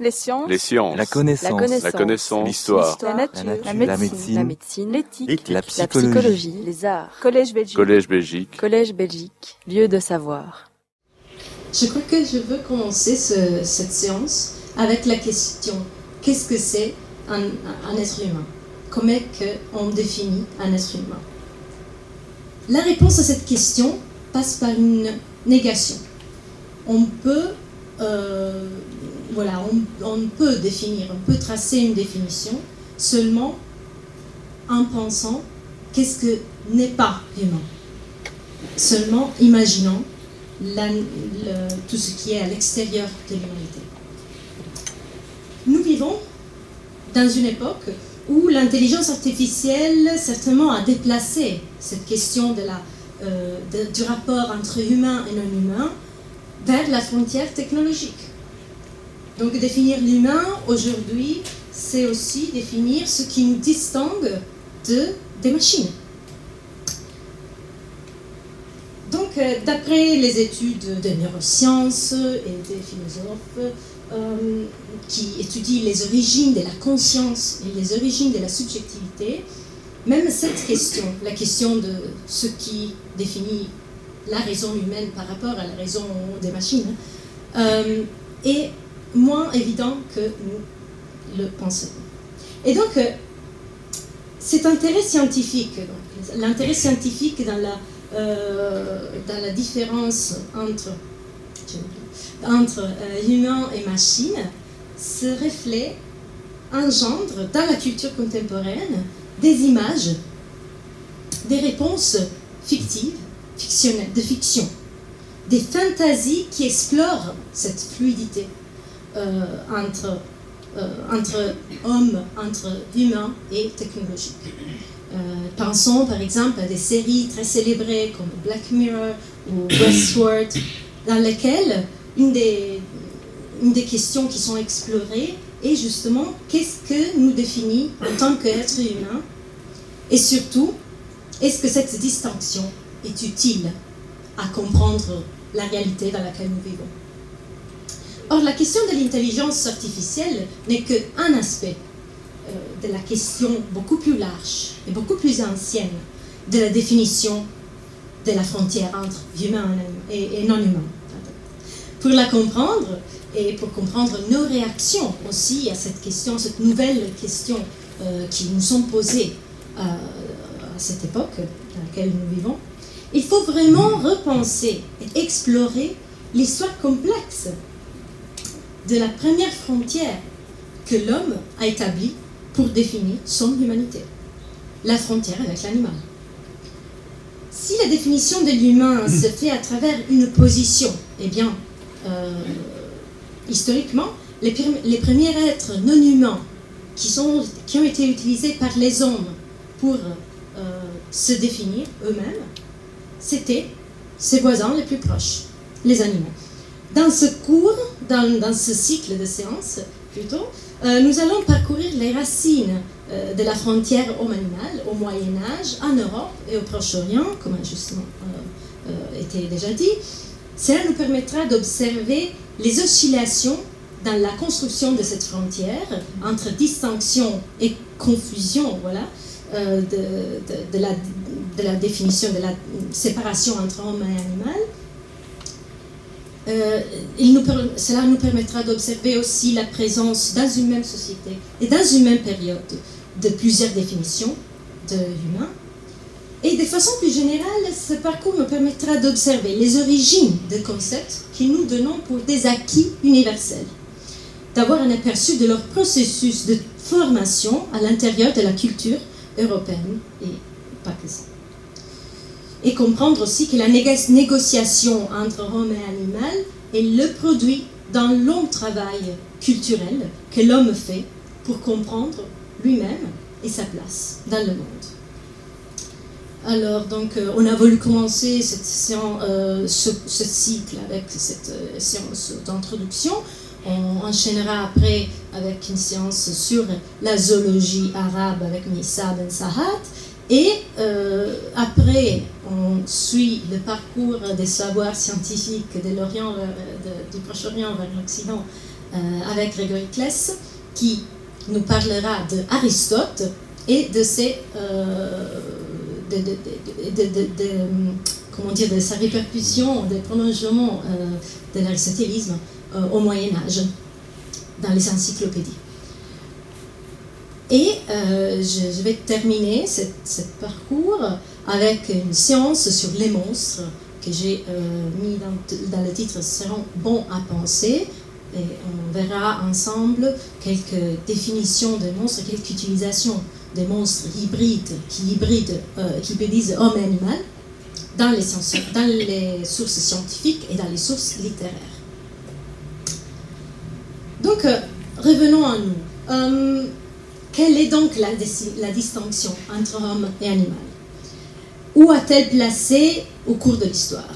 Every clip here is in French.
Les sciences. Les sciences. La connaissance. La connaissance. La connaissance. L'histoire. La nature. La La nature. médecine. La. L'éthique. La La psychologie. Les arts. Collège Belgique. Collège Belgique. Collège Belgique. Lieu de savoir. Je crois que je veux commencer ce- cette séance avec la question qu'est-ce que c'est un, un être humain? Comment est-ce on définit un être humain? La réponse à cette question passe par une négation. On peut, euh, voilà, on, peut définir, on peut tracer une définition seulement en pensant qu'est-ce que n'est pas humain. Seulement imaginant tout ce qui est à l'extérieur de l'humanité. Nous vivons dans une époque où l'intelligence artificielle certainement a déplacé cette question euh, du rapport entre humain et non humain vers la frontière technologique. Donc définir l'humain aujourd'hui, c'est aussi définir ce qui nous distingue de, des machines. Donc, euh, d'après les études de neurosciences et des philosophes euh, qui étudient les origines de la conscience et les origines de la subjectivité, même cette question, la question de ce qui définit la raison humaine par rapport à la raison des machines, euh, est moins évident que nous le pensons. Et donc, euh, cet intérêt scientifique, l'intérêt scientifique dans la euh, dans la différence entre, entre euh, humain et machine se reflète, engendre dans la culture contemporaine des images, des réponses fictives, fictionnelles, de fiction, des fantasies qui explorent cette fluidité entre, euh, entre homme, entre humain et technologie. Euh, pensons par exemple à des séries très célébrées comme Black Mirror ou Westworld, dans lesquelles une des, une des questions qui sont explorées est justement qu'est-ce que nous définit en tant qu'être humain et surtout, est-ce que cette distinction est utile à comprendre la réalité dans laquelle nous vivons? Or, la question de l'intelligence artificielle n'est qu'un aspect euh, de la question beaucoup plus large et beaucoup plus ancienne de la définition de la frontière entre humain et, non humain. Pour la comprendre et pour comprendre nos réactions aussi à cette question, cette nouvelle question euh, qui nous sont posées euh, à cette époque dans laquelle nous vivons, il faut vraiment repenser et explorer l'histoire complexe de la première frontière que l'homme a établie pour définir son humanité, la frontière avec l'animal. Si la définition de l'humain se fait à travers une position, eh bien, euh, historiquement, les, premiers êtres non humains qui, sont, qui ont été utilisés par les hommes pour euh, se définir eux-mêmes, c'était ses voisins les plus proches, les animaux. Dans ce cours, dans, ce cycle de séances, plutôt, euh, nous allons parcourir les racines euh, de la frontière homme-animal au Moyen Âge, en Europe et au Proche-Orient, comme a justement euh, été déjà dit. Cela nous permettra d'observer les oscillations dans la construction de cette frontière entre distinction et confusion, voilà, de la définition de la séparation entre homme et animal. Euh, cela nous permettra d'observer aussi la présence dans une même société et dans une même période de plusieurs définitions de l'humain. Et de façon plus générale, ce parcours nous permettra d'observer les origines de concepts que nous donnons pour des acquis universels, d'avoir un aperçu de leur processus de formation à l'intérieur de la culture européenne et pas que et comprendre aussi que la négociation entre homme et animal est le produit d'un long travail culturel que l'homme fait pour comprendre lui-même et sa place dans le monde. Alors, donc, euh, on a voulu commencer cette séance, euh, ce, cycle avec cette euh, séance d'introduction. On enchaînera après avec une séance sur la zoologie arabe avec Nissa Ben Sahat. Et euh, après, on suit le parcours des savoirs scientifiques de l'Orient, de- du Proche-Orient vers l'Occident avec Grégory Kless, qui nous parlera de Aristote et de ses de, comment dire, de sa répercussion, des prolongements de l'aristotélisme au Moyen Âge dans les encyclopédies. Et je, vais terminer ce parcours avec une séance sur les monstres que j'ai mis dans, le titre seront bons à penser. Et on verra ensemble quelques définitions des monstres, quelques utilisations des monstres hybrides qui, hybrident, euh, qui hybridisent homme et animal dans les, dans les sources scientifiques et dans les sources littéraires. Donc, euh, revenons à nous. Euh, quelle est donc la distinction entre homme et animal Où a-t-elle placé au cours de l'histoire?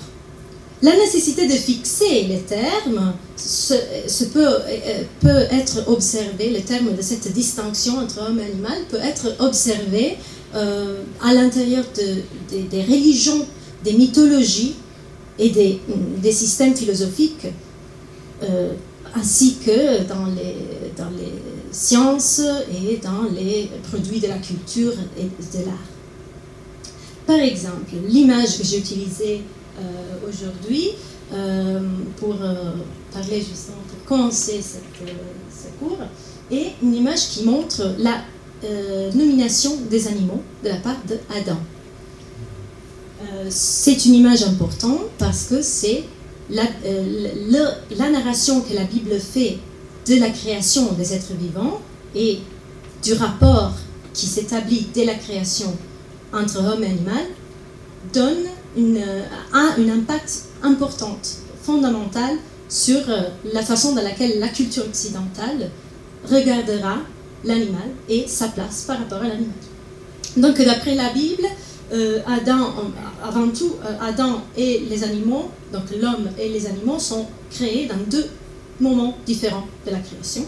La nécessité de fixer les termes se, peut, euh, peut, être observé, le terme de cette distinction entre homme et animal peut être observé euh, à l'intérieur de, des religions, des mythologies et des, des systèmes philosophiques, euh, ainsi que dans les, dans les sciences et dans les produits de la culture et de l'art. Par exemple, l'image que j'ai utilisée euh, aujourd'hui euh, pour euh, parler justement, pour commencer cette, ce cours, et une image qui montre la nomination des animaux de la part d'Adam. c'est une image importante parce que c'est la, la, narration que la Bible fait de la création des êtres vivants et du rapport qui s'établit dès la création entre homme et animal donne une, a une impact important, fondamental sur euh, la façon dans laquelle la culture occidentale regardera l'animal et sa place par rapport à l'animal. Donc d'après la Bible, euh, Adam, avant tout, euh, Adam et les animaux, donc l'homme et les animaux, sont créés dans deux moments différents de la création.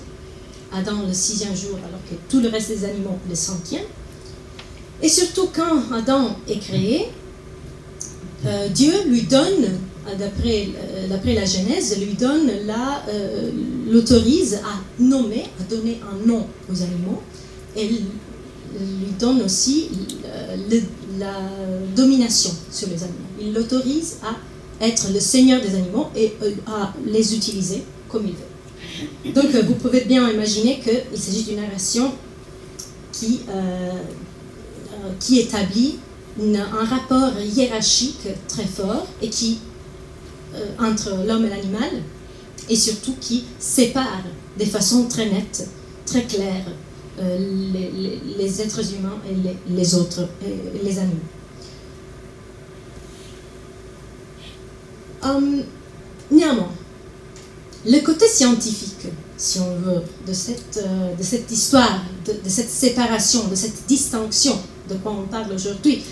Adam le sixième jour, alors que tout le reste des animaux le centième. Et surtout quand Adam est créé, euh, Dieu lui donne, euh, euh, d'après la Genèse, lui donne l'autorise à nommer, à donner un nom aux animaux, et lui donne aussi la domination sur les animaux. Il l'autorise à être le seigneur des animaux et à les utiliser comme il veut. Donc vous pouvez bien imaginer qu'il s'agit d'une narration qui, qui établit un rapport hiérarchique très fort et qui, euh, entre l'homme et l'animal, et surtout qui sépare de façon très nette, très claire, euh, les, êtres humains et les, autres, les animaux. Hum, néanmoins, le côté scientifique, si on veut, de cette, euh, de cette histoire, de, cette séparation, de cette distinction de quoi on parle aujourd'hui,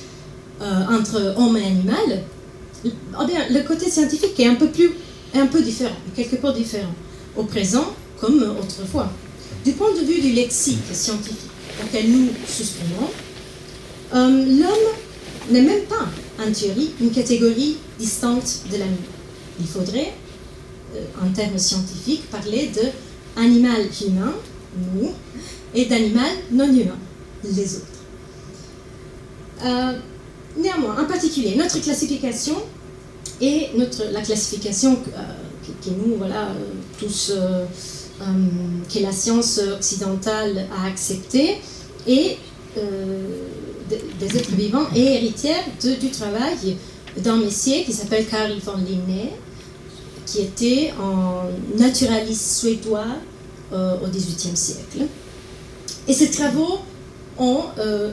euh, entre homme et animal, bien, le côté scientifique est un peu plus, un peu différent, quelque peu différent, au présent comme autrefois. Du point de vue du lexique scientifique auquel nous souscrivons, euh, l'homme n'est même pas, en théorie, une catégorie distante de l'animal. Il faudrait, euh, en termes scientifiques, parler de animal humain, nous, et d'animal non humain, les autres. Néanmoins, en particulier, notre classification et notre, la classification euh, que, nous, voilà, euh, tous, euh, que la science occidentale a acceptée, et des êtres vivants et héritière du travail d'un messier qui s'appelle Carl von Linné, qui était un naturaliste suédois au XVIIIe siècle. Et ces travaux ont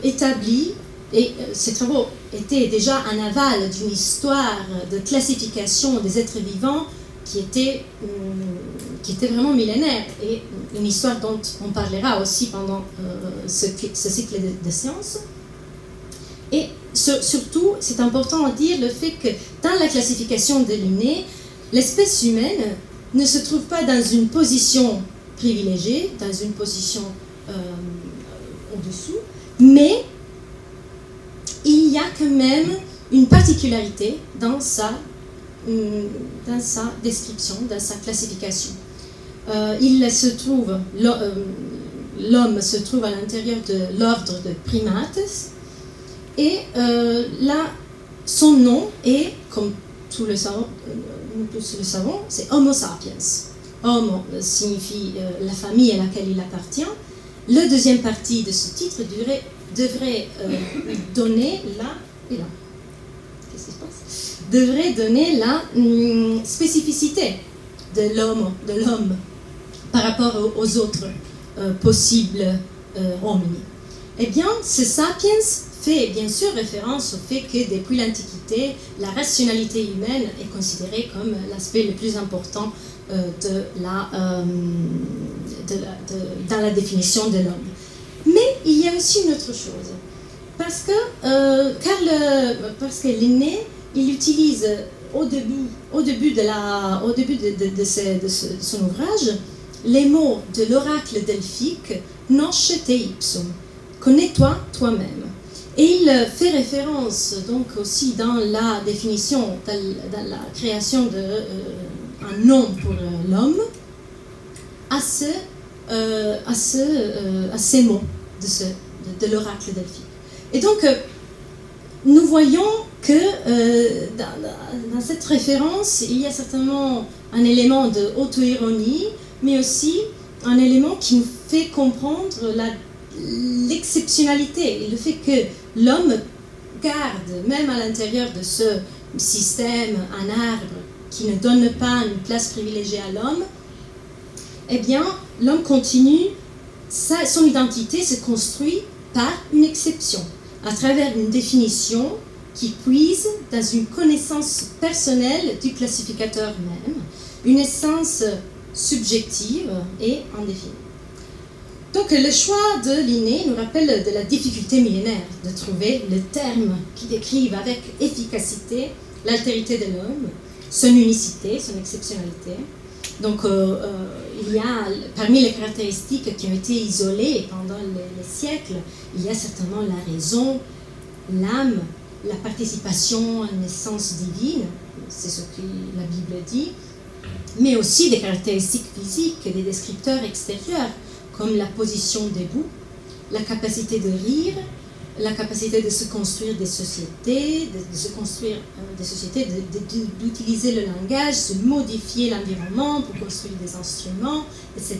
établi et euh, ces travaux étaient déjà un aval d'une histoire de classification des êtres vivants qui était, euh, vraiment millénaire et une histoire dont on parlera aussi pendant euh, ce, cycle de, sciences. Et surtout, c'est important à dire le fait que dans la classification de Linné, l'espèce humaine ne se trouve pas dans une position privilégiée, dans une position au-dessous, mais il y a quand même une particularité dans sa, hum, dans sa description, dans sa classification. il se trouve, l'homme se trouve à l'intérieur de l'ordre de primates, et là, son nom est, comme tout le savons, nous tous le savons, c'est Homo sapiens. Homo signifie la famille à laquelle il appartient. Le deuxième partie de ce titre devrait, devrait donner la et là devrait donner la hum, spécificité de l'homme, de l'homme par rapport aux, autres euh, possibles euh. Eh bien, ce sapiens fait bien sûr référence au fait que depuis l'Antiquité, la rationalité humaine est considérée comme l'aspect le plus important euh, de la, dans la définition de l'homme. Il y a aussi une autre chose. Parce que, car le, parce que il utilise au début, au début, de, la, au début de, son ouvrage les mots de l'oracle delphique Noche te ipsum, connais-toi toi-même. Et il fait référence donc aussi dans la définition, dans, la création d'un euh, nom pour l'homme, à, ce, euh, à, ce, euh, à ces mots de, l'oracle delphique. Et donc, nous voyons que euh, dans, cette référence, il y a certainement un élément de auto-ironie, mais aussi un élément qui nous fait comprendre l'exceptionnalité et le fait que l'homme garde, même à l'intérieur de ce système, un arbre qui ne donne pas une place privilégiée à l'homme, eh bien, l'homme continue, son identité se construit par une exception, à travers une définition qui puise dans une connaissance personnelle du classificateur même, une essence subjective et indéfinie. Donc le choix de Linné nous rappelle de la difficulté millénaire de trouver le terme qui décrive avec efficacité l'altérité de l'homme, son unicité, son exceptionnalité. Donc euh, euh, il y a, parmi les caractéristiques qui ont été isolées pendant les siècles, il y a certainement la raison, l'âme, la participation à une essence divine, c'est ce que la Bible dit, mais aussi des caractéristiques physiques, des descripteurs extérieurs, comme la position debout, la capacité de rire, la capacité de se construire des sociétés, de, se construire euh, des sociétés, d'utiliser le langage, de modifier l'environnement pour construire des instruments, etc.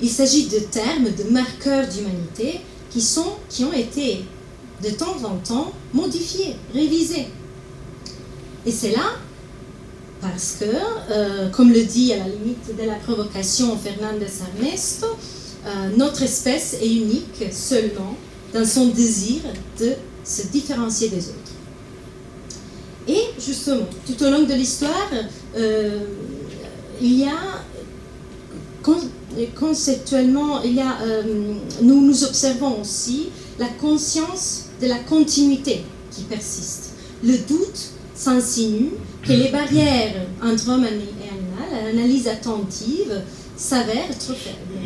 Il s'agit de termes, de marqueurs d'humanité qui, qui ont été de temps en temps modifié, révisé. Et c'est là parce que, euh, comme le dit à la limite de la provocation Fernandez Ernesto, euh, notre espèce est unique seulement dans son désir de se différencier des autres. Et justement, tout au long de l'histoire, euh, il y a conceptuellement, il y a, nous nous observons aussi la conscience de la continuité qui persiste. Le doute s'insinue que les barrières entre homme et animal, l'analyse attentive, s'avèrent trop faibles.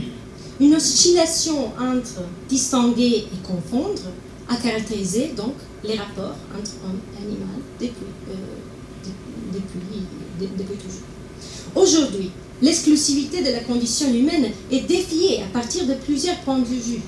Une oscillation entre distinguer et confondre a caractérisé donc les rapports entre homme et animal depuis, euh, depuis toujours. Aujourd'hui, l'exclusivité de la condition humaine est défiée à partir de plusieurs points de vue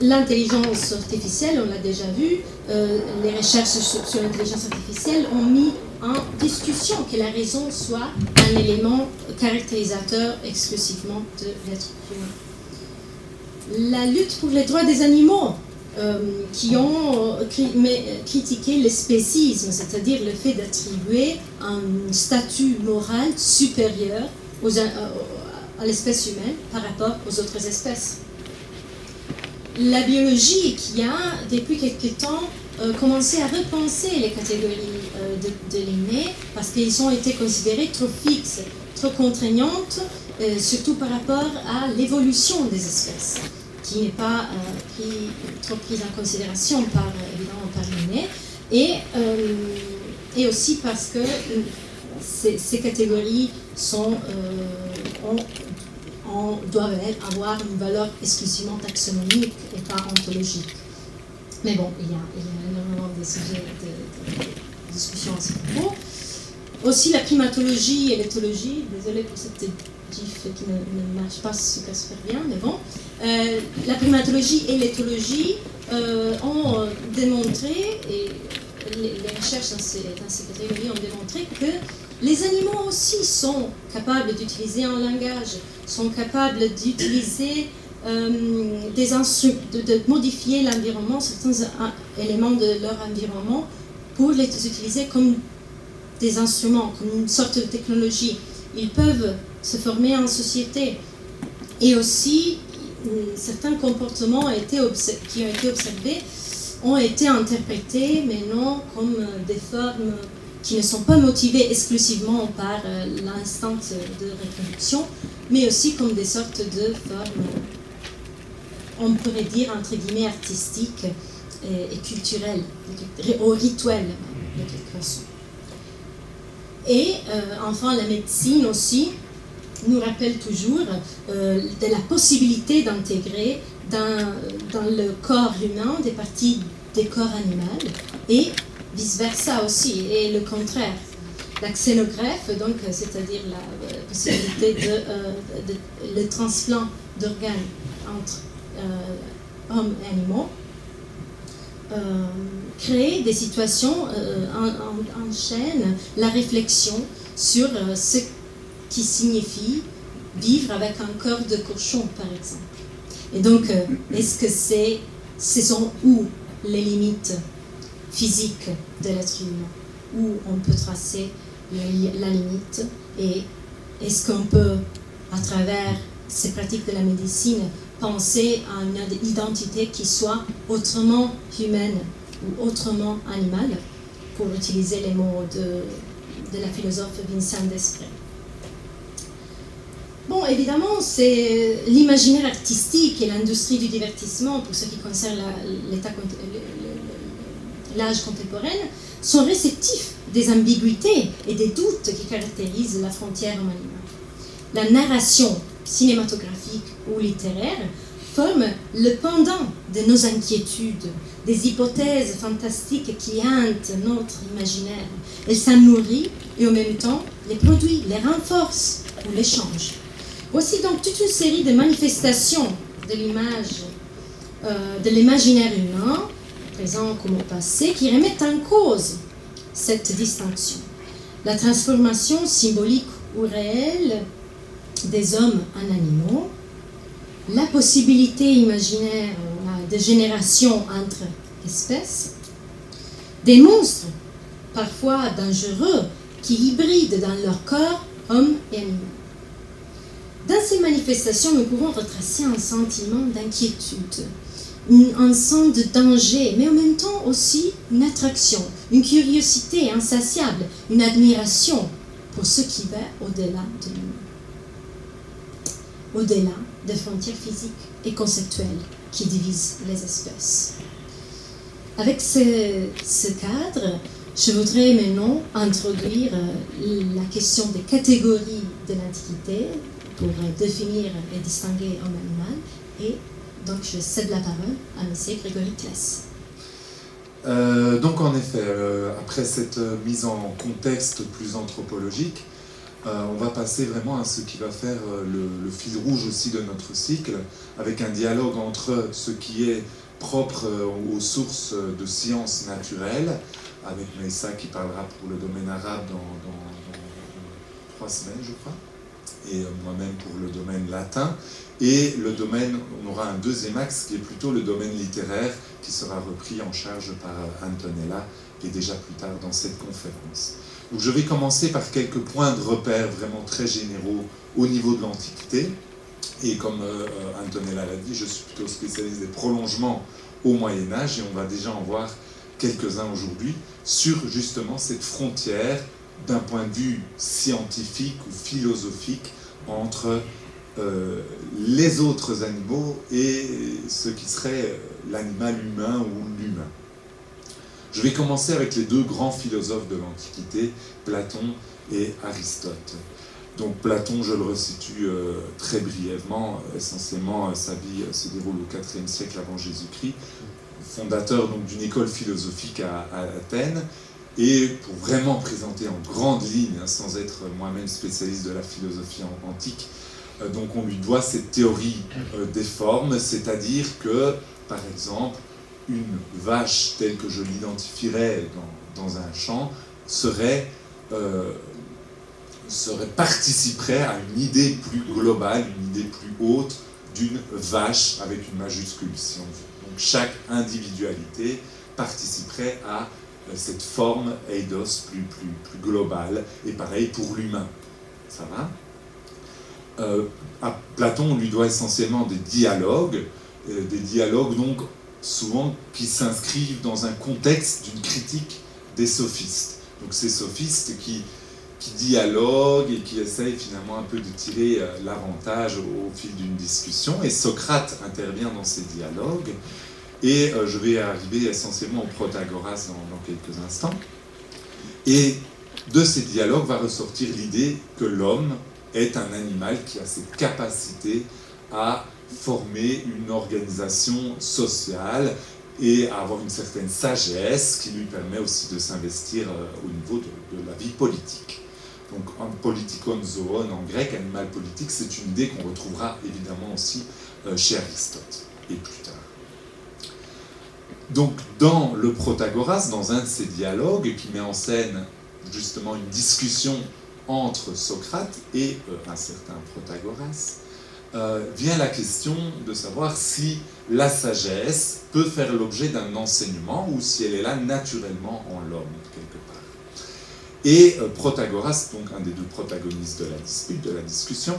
L'intelligence artificielle, on l'a déjà vu, euh, les recherches sur, l'intelligence artificielle ont mis en discussion que la raison soit un élément caractérisateur exclusivement de l'être humain. La lutte pour les droits des animaux, euh, qui ont critiqué le spécisme, c'est-à-dire le fait d'attribuer un statut moral supérieur à l'espèce humaine par rapport aux autres espèces la biologie qui a, depuis quelques temps, euh, commencé à repenser les catégories euh, de, l'aîné parce qu'elles ont été considérées trop fixes, trop contraignantes, euh, surtout par rapport à l'évolution des espèces, qui n'est pas trop prise en considération par, évidemment, par l'aîné, et, et aussi parce que ces, ces catégories sont, ont doivent avoir une valeur exclusivement taxonomique et pas ontologique. Mais bon, il y a, énormément de sujets de, discussion à ce propos. Aussi la primatologie et l'éthologie, désolé pour cette gif qui ne, marche pas super, bien, mais bon. Euh, la primatologie et l'éthologie euh, ont démontré, et les, recherches dans ces, dans catégories ont démontré que les animaux aussi sont capables d'utiliser un langage, sont capables d'utiliser euh, des de, de, modifier l'environnement, certains éléments de leur environnement, pour les utiliser comme des instruments, comme une sorte de technologie. Ils peuvent se former en société. Et aussi, certains comportements qui ont été observés ont été interprétés, mais non comme des formes qui ne sont pas motivées exclusivement par euh, l'instinct de reproduction, mais aussi comme des sortes de formes, on pourrait dire, entre guillemets, artistiques et, culturelles, ou rituelles, de quelque façon. Et euh, enfin, la médecine aussi nous rappelle toujours euh, de la possibilité d'intégrer dans, dans, le corps humain des parties des corps animaux et vice-versa aussi, et le contraire. La xénogreffe, donc, c'est-à-dire la euh, possibilité de, le transplant d'organes entre hommes et animaux, créer des situations euh, en, chaîne la réflexion sur euh, ce qui signifie vivre avec un corps de cochon, par exemple. Et donc, est-ce que c'est, ce sont où les limites physiques de l'être humain, où on peut tracer la limite, et est-ce qu'on peut, à travers ces pratiques de la médecine, penser à une identité qui soit autrement humaine ou autrement animale, pour utiliser les mots de, la philosophe Vincent Desprez. Bon, évidemment, c'est l'imaginaire artistique et l'industrie du divertissement, pour ce qui concerne l'âge contemporain, sont réceptifs des ambiguïtés et des doutes qui caractérisent la frontière humaine. La narration cinématographique ou littéraire forme le pendant de nos inquiétudes, des hypothèses fantastiques qui hantent notre imaginaire. Elle s'en nourrit et en même temps les produit, les renforce ou les change. Voici donc toute une série de manifestations de l'image, euh, de l'imaginaire humain, présent comme passé, qui remettent en cause cette distinction. La transformation symbolique ou réelle des hommes en animaux, la possibilité imaginaire de génération entre espèces, des monstres, parfois dangereux, qui hybrident dans leur corps hommes et animaux. Dans ces manifestations, nous pouvons retracer un sentiment d'inquiétude, un sens de danger, mais en même temps aussi une attraction, une curiosité insatiable, une admiration pour ce qui va au-delà de nous au-delà des frontières physiques et conceptuelles qui divisent les espèces. Avec ce, cadre, je voudrais maintenant introduire euh, la question des catégories de l'Antiquité pour définir et distinguer un animal. Et donc, je cède la parole à M. Grégory Kless. Euh, donc, en effet, euh, après cette mise en contexte plus anthropologique, euh, on va passer vraiment à ce qui va faire euh, le, fil rouge aussi de notre cycle, avec un dialogue entre ce qui est propre euh, aux sources de sciences naturelles, avec Meissa qui parlera pour le domaine arabe dans, trois semaines, je crois, et moi-même pour le domaine latin, et le domaine, on aura un deuxième axe qui est plutôt le domaine littéraire, qui sera repris en charge par Antonella, et déjà plus tard dans cette conférence je vais commencer par quelques points de repère vraiment très généraux au niveau de l'Antiquité. Et comme euh, Antonella l'a dit, je suis plutôt spécialiste des prolongements au Moyen Âge et on va déjà en voir quelques-uns aujourd'hui sur justement cette frontière d'un point de vue scientifique ou philosophique entre euh, les autres animaux et ce qui serait l'animal humain ou l'humain. Je vais commencer avec les deux grands philosophes de l'Antiquité, Platon et Aristote. Donc Platon, je le resitue euh, très brièvement, essentiellement euh, sa vie euh, se déroule au IVe siècle avant Jésus-Christ, fondateur d'une école philosophique à, Athènes, Et pour vraiment présenter en grande ligne, hein, sans être moi-même spécialiste de la philosophie antique, donc on lui doit cette théorie des formes, c'est-à-dire que, par exemple, une vache telle que je l'identifierais dans, un champ serait, euh, serait, participerait à une idée plus globale, une idée plus haute d'une vache avec une majuscule, si on veut. Donc chaque individualité participerait à cette forme eidos plus, plus, plus globale, et pareil pour l'humain. Ça va? Euh, à Platon, on lui doit essentiellement des dialogues, euh, des dialogues donc souvent qui s'inscrivent dans un contexte d'une critique des sophistes. Donc ces sophistes qui, dialoguent et qui essayent finalement un peu de tirer euh, l'avantage au, fil d'une discussion. Et Socrate intervient dans ces dialogues. Et je vais arriver essentiellement au Protagoras dans quelques instants. Et de ces dialogues va ressortir l'idée que l'homme est un animal qui a cette capacité à former une organisation sociale et avoir une certaine sagesse qui lui permet aussi de s'investir euh, au niveau de, la vie politique. Donc, en politikon zoon en grec, animal politique, c'est une idée qu'on retrouvera évidemment aussi euh, chez Aristote et plus tard. Donc, dans le Protagoras, dans un de ces dialogues qui met en scène justement une discussion entre Socrate et euh, un certain Protagoras, euh, vient la question de savoir si la sagesse peut faire l'objet d'un enseignement ou si elle est là naturellement en l'homme, quelque part. Et euh, Protagoras, donc un des deux protagonistes de la dispute, de la discussion,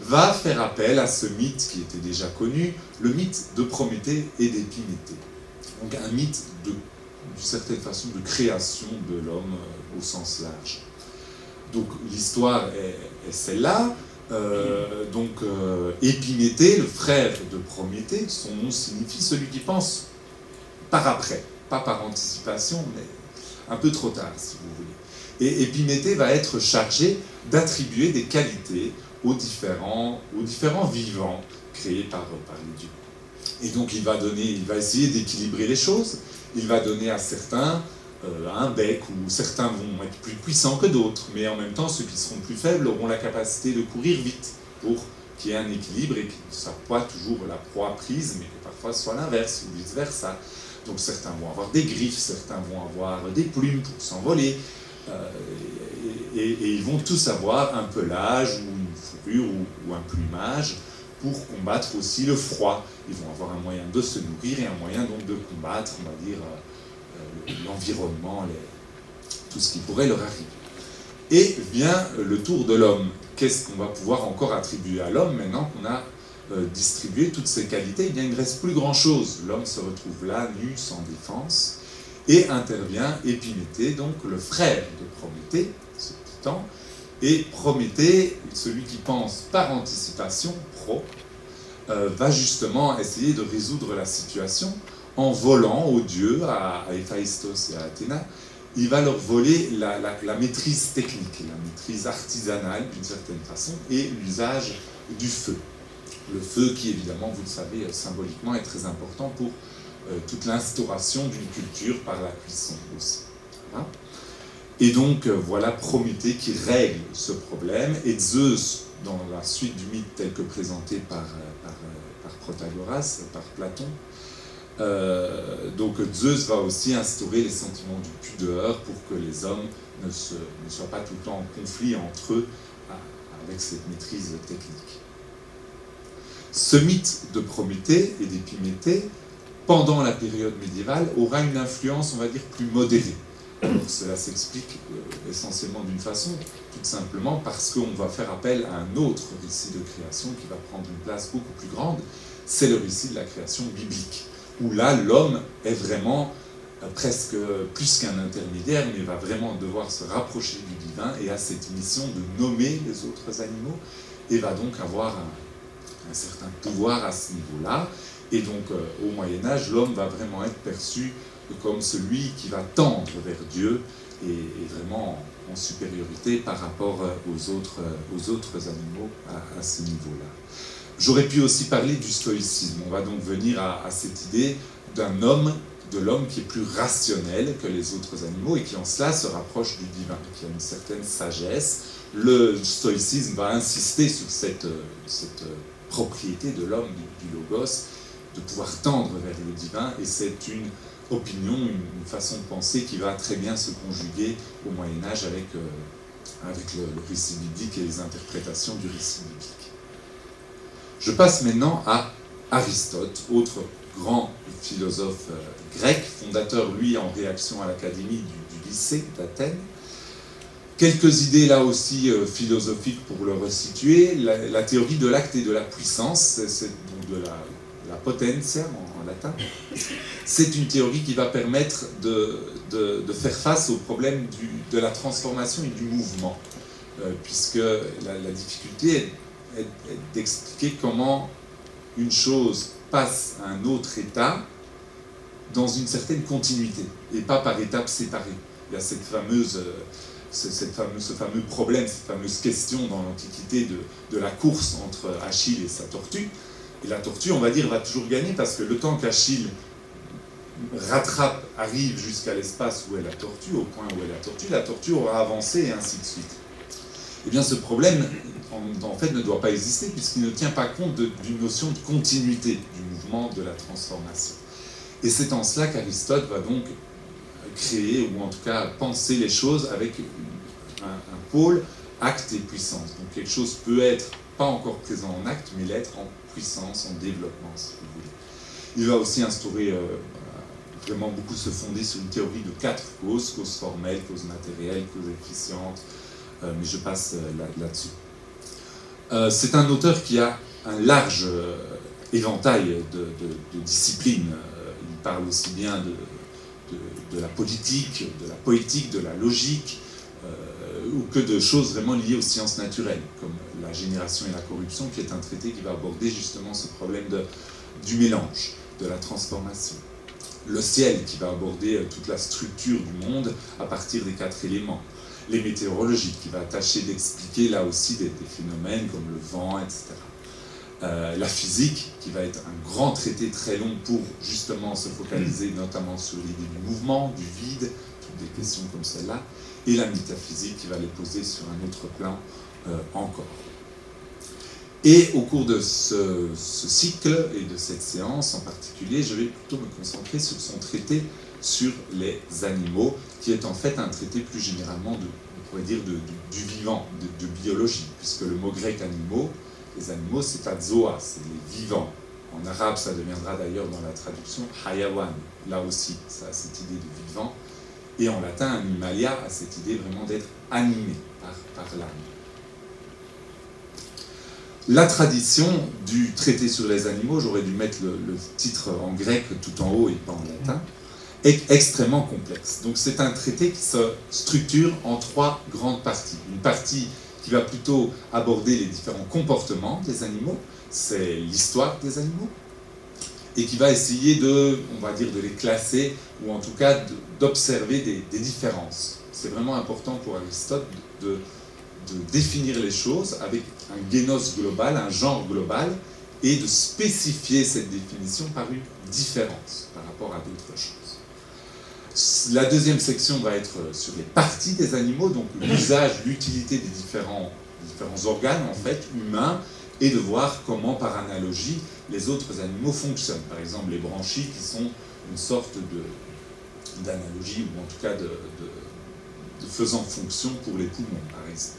va faire appel à ce mythe qui était déjà connu, le mythe de Prométhée et d'Épiméthée. Donc un mythe d'une certaine façon de création de l'homme au sens large. Donc l'histoire est, celle-là. Euh, donc euh, Épiméthée, le frère de Prométhée, son nom signifie celui qui pense par après, pas par anticipation, mais un peu trop tard, si vous voulez. Et Épiméthée va être chargé d'attribuer des qualités aux différents, vivants créés par, par les dieux. Et donc il va donner, il va essayer d'équilibrer les choses. Il va donner à certains euh, un bec, où certains vont être plus puissants que d'autres, mais en même temps, ceux qui seront plus faibles auront la capacité de courir vite pour qu'il y ait un équilibre et que ne soit pas toujours la proie prise, mais que parfois ce soit l'inverse ou vice-versa. Donc certains vont avoir des griffes, certains vont avoir des plumes pour s'envoler, euh, et, ils vont tous avoir un pelage ou une fourrure ou, un plumage pour combattre aussi le froid. Ils vont avoir un moyen de se nourrir et un moyen donc de combattre, on va dire, euh, l'environnement, tout ce qui pourrait leur arriver. Et vient le tour de l'homme. Qu'est-ce qu'on va pouvoir encore attribuer à l'homme maintenant qu'on a euh, distribué toutes ses qualités? Eh bien, Il ne reste plus grand-chose. L'homme se retrouve là, nu, sans défense, et intervient Épiméthée, donc le frère de Prométhée, ce titan, et Prométhée, celui qui pense par anticipation, pro, euh, va justement essayer de résoudre la situation en volant aux dieux, à, Héphaïstos et à Athéna, il va leur voler la, maîtrise technique, la maîtrise artisanale d'une certaine façon, et l'usage du feu. Le feu qui, évidemment, vous le savez, symboliquement est très important pour euh, toute l'instauration d'une culture par la cuisson aussi. et donc, euh, voilà Prométhée qui règle ce problème, et Zeus, dans la suite du mythe tel que présenté euh, par Protagoras, par Platon, euh, donc Zeus va aussi instaurer les sentiments de pudeur pour que les hommes ne, soient pas tout le temps en conflit entre eux avec cette maîtrise technique. Ce mythe de Prométhée et d'Épiméthée, pendant la période médiévale, aura une influence, on va dire, plus modérée. cela s'explique euh, essentiellement d'une façon, tout simplement parce qu'on va faire appel à un autre récit de création qui va prendre une place beaucoup plus grande, c'est le récit de la création biblique où là, l'homme est vraiment euh, presque plus qu'un intermédiaire, mais va vraiment devoir se rapprocher du divin et a cette mission de nommer les autres animaux et va donc avoir un, certain pouvoir à ce niveau-là. Et donc, euh, au Moyen Âge, l'homme va vraiment être perçu comme celui qui va tendre vers Dieu et, vraiment en, supériorité par rapport euh, aux autres, aux autres animaux à ce niveau-là. J'aurais pu aussi parler du stoïcisme. On va donc venir à, cette idée d'un homme de l'homme qui est plus rationnel que les autres animaux et qui en cela se rapproche du divin, qui a une certaine sagesse. Le stoïcisme va insister sur cette, cette propriété de l'homme, du, logos, de pouvoir tendre vers le divin, et c'est une opinion, une, façon de penser qui va très bien se conjuguer au Moyen Âge avec, euh, avec le, le, récit biblique et les interprétations du récit biblique. Je passe maintenant à Aristote, autre grand philosophe euh, grec, fondateur, lui, en réaction à l'Académie du, lycée d'Athènes. Quelques idées là aussi euh, philosophiques pour le resituer. La, théorie de l'acte et de la puissance, c'est de la, la potentia en, latin. C'est une théorie qui va permettre de, faire face au problème de la transformation et du mouvement, euh, puisque la, difficulté est d'expliquer comment une chose passe à un autre état dans une certaine continuité et pas par étapes séparées. Il y a cette fameuse, euh, cette fameuse, ce fameux problème, cette fameuse question dans l'Antiquité de, de, la course entre Achille et sa tortue. Et la tortue, on va dire, va toujours gagner parce que le temps qu'Achille rattrape, arrive jusqu'à l'espace où est la tortue, au point où est la tortue, la tortue aura avancé et ainsi de suite. Eh bien, ce problème, en, fait, ne doit pas exister puisqu'il ne tient pas compte d'une notion de continuité du mouvement de la transformation. Et c'est en cela qu'Aristote va donc créer, ou en tout cas penser les choses avec un, pôle acte et puissance. Donc quelque chose peut être pas encore présent en acte, mais l'être en puissance, en développement, si vous voulez. Il va aussi instaurer, euh, vraiment beaucoup se fonder sur une théorie de quatre causes, causes formelles, causes matérielles, causes efficientes, euh, mais je passe euh, là-dessus. Euh, c'est un auteur qui a un large éventail de, disciplines. il parle aussi bien de, la politique, de la poétique, de la logique, ou que de choses vraiment liées aux sciences naturelles, comme la génération et la corruption, qui est un traité qui va aborder justement ce problème du mélange, de la transformation. Le ciel, qui va aborder toute la structure du monde à partir des quatre éléments les météorologiques, qui va tâcher d'expliquer là aussi des, phénomènes comme le vent, etc. Euh, la physique, qui va être un grand traité très long pour justement se focaliser notamment sur l'idée du mouvement, du vide, toutes des questions comme celle-là, et la métaphysique, qui va les poser sur un autre plan euh, encore. Et au cours de ce, ce, cycle et de cette séance en particulier, je vais plutôt me concentrer sur son traité sur les animaux, qui est en fait un traité plus généralement de, on pourrait dire, du vivant, de, biologie, puisque le mot grec animaux, les animaux, c'est azoa, c'est les vivants. En arabe, ça deviendra d'ailleurs dans la traduction hayawan, là aussi, ça a cette idée de vivant. Et en latin, animalia a cette idée vraiment d'être animé par, l'âme. La tradition du traité sur les animaux, j'aurais dû mettre le, titre en grec tout en haut et pas en latin, est extrêmement complexe. Donc c'est un traité qui se structure en trois grandes parties. Une partie qui va plutôt aborder les différents comportements des animaux, c'est l'histoire des animaux, et qui va essayer de, on va dire, de les classer, ou en tout cas d'observer des, différences. C'est vraiment important pour Aristote de, définir les choses avec un génos global, un genre global, et de spécifier cette définition par une différence par rapport à d'autres choses. La deuxième section va être sur les parties des animaux, donc l'usage, l'utilité des différents, différents organes en fait humains, et de voir comment, par analogie, les autres animaux fonctionnent. Par exemple, les branchies qui sont une sorte d'analogie, ou en tout cas de, de, faisant fonction pour les poumons, par exemple.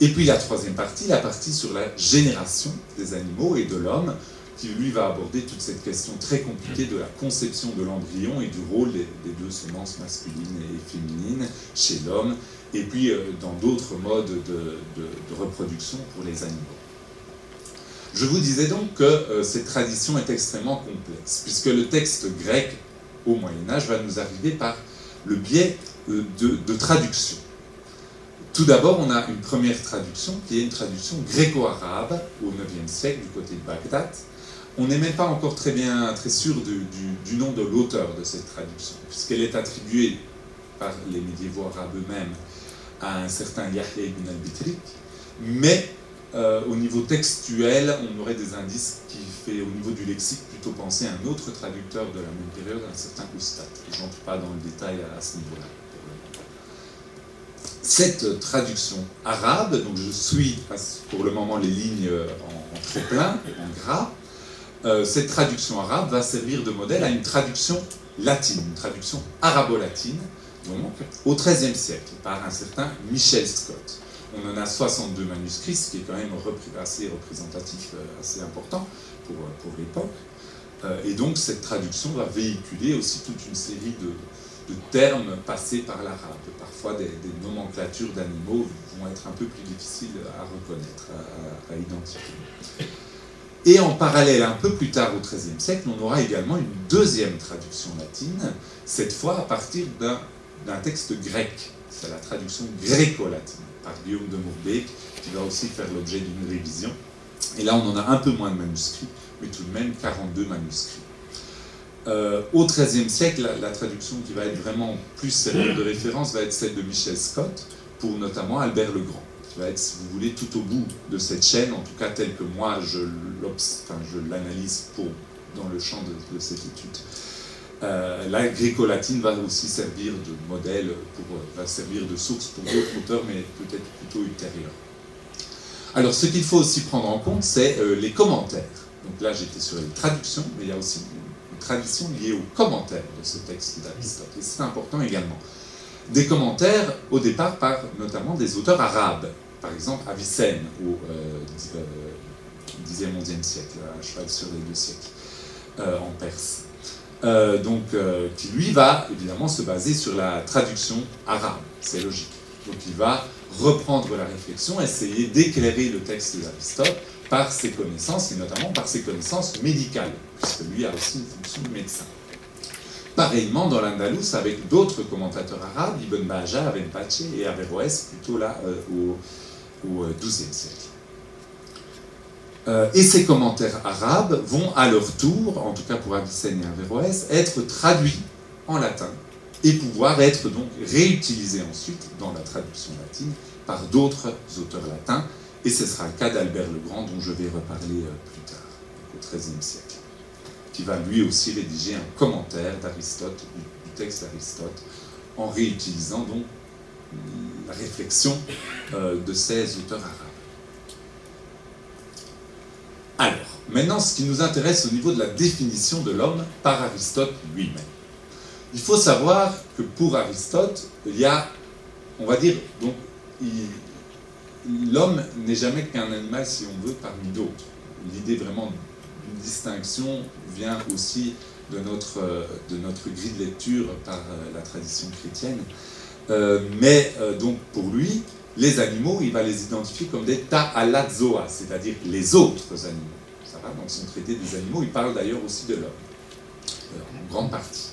Et puis la troisième partie, la partie sur la génération des animaux et de l'homme, qui lui va aborder toute cette question très compliquée de la conception de l'embryon et du rôle des, deux semences masculines et féminines chez l'homme, et puis euh, dans d'autres modes de, reproduction pour les animaux. Je vous disais donc que euh, cette tradition est extrêmement complexe, puisque le texte grec au Moyen Âge va nous arriver par le biais euh, de, traduction. Tout d'abord, on a une première traduction qui est une traduction gréco-arabe au IXe siècle du côté de Bagdad, on n'est même pas encore très bien, très sûr du, nom de l'auteur de cette traduction, puisqu'elle est attribuée par les médiévaux arabes eux-mêmes à un certain Yahya ibn al-Bitrik, mais euh, au niveau textuel, on aurait des indices qui fait au niveau du lexique plutôt penser à un autre traducteur de la même période, un certain Oustat. Je n'entre pas dans le détail à, ce niveau-là. Cette traduction arabe, donc je suis pour le moment les lignes en, trop plein, en gras, euh, cette traduction arabe va servir de modèle à une traduction latine, une traduction arabo-latine, donc au XIIIe siècle, par un certain Michel Scott. On en a 62 manuscrits, ce qui est quand même assez représentatif, euh, assez important pour, euh, pour l'époque. Et donc cette traduction va véhiculer aussi toute une série de, termes passés par l'arabe. Parfois des, nomenclatures d'animaux vont être un peu plus difficiles à reconnaître, à identifier. Et en parallèle, un peu plus tard au XIIIe siècle, on aura également une deuxième traduction latine, cette fois à partir d'un texte grec. C'est la traduction gréco-latine par Guillaume de Mourbeek, qui va aussi faire l'objet d'une révision. Et là, on en a un peu moins de manuscrits, mais tout de même 42 manuscrits. Euh, au XIIIe siècle, la, traduction qui va être vraiment plus celle de référence va être celle de Michel Scott, pour notamment Albert le Grand va être, si vous voulez, tout au bout de cette chaîne, en tout cas telle que moi je l'analyse pour dans le champ de, cette étude. Euh, la gréco-latine va aussi servir de modèle, pour, va servir de source pour d'autres auteurs, mais peut-être plutôt ultérieurs. Alors, ce qu'il faut aussi prendre en compte, c'est euh, les commentaires. Donc là, j'étais sur les traductions, mais il y a aussi une tradition liée aux commentaires de ce texte d'Aristote. Et c'est important également. Des commentaires, au départ, par notamment des auteurs arabes par exemple Avicenne au euh, 10e, euh, 11e siècle, à cheval sur les deux siècles, euh, en Perse. Euh, donc, qui lui va évidemment se baser sur la traduction arabe, c'est logique. Donc il va reprendre la réflexion, essayer d'éclairer le texte d'Aristote par ses connaissances, et notamment par ses connaissances médicales, puisque lui a aussi une fonction de médecin. Pareillement dans l'Andalous avec d'autres commentateurs arabes, Ibn Baja, Avenpache et Averroès, plutôt là au au XIIe siècle. Euh, et ces commentaires arabes vont à leur tour, en tout cas pour Avicenne et Averroès, être traduits en latin et pouvoir être donc réutilisés ensuite dans la traduction latine par d'autres auteurs latins. Et ce sera le cas d'Albert le Grand, dont je vais reparler euh, plus tard, au XIIIe siècle, qui va lui aussi rédiger un commentaire d'Aristote, du texte d'Aristote, en réutilisant donc la réflexion euh, de ces auteurs arabes. Alors, maintenant, ce qui nous intéresse au niveau de la définition de l'homme par Aristote lui-même. Il faut savoir que pour Aristote, il y a, on va dire, donc, l'homme n'est jamais qu'un animal, si on veut, parmi d'autres. L'idée vraiment d'une distinction vient aussi de notre, de notre grille de lecture par euh, la tradition chrétienne. Euh, mais euh, donc pour lui, les animaux, il va les identifier comme des ta'alazoa, c'est-à-dire les autres animaux. Ça va, dans son traité des animaux, il parle d'ailleurs aussi de l'homme, euh, en grande partie.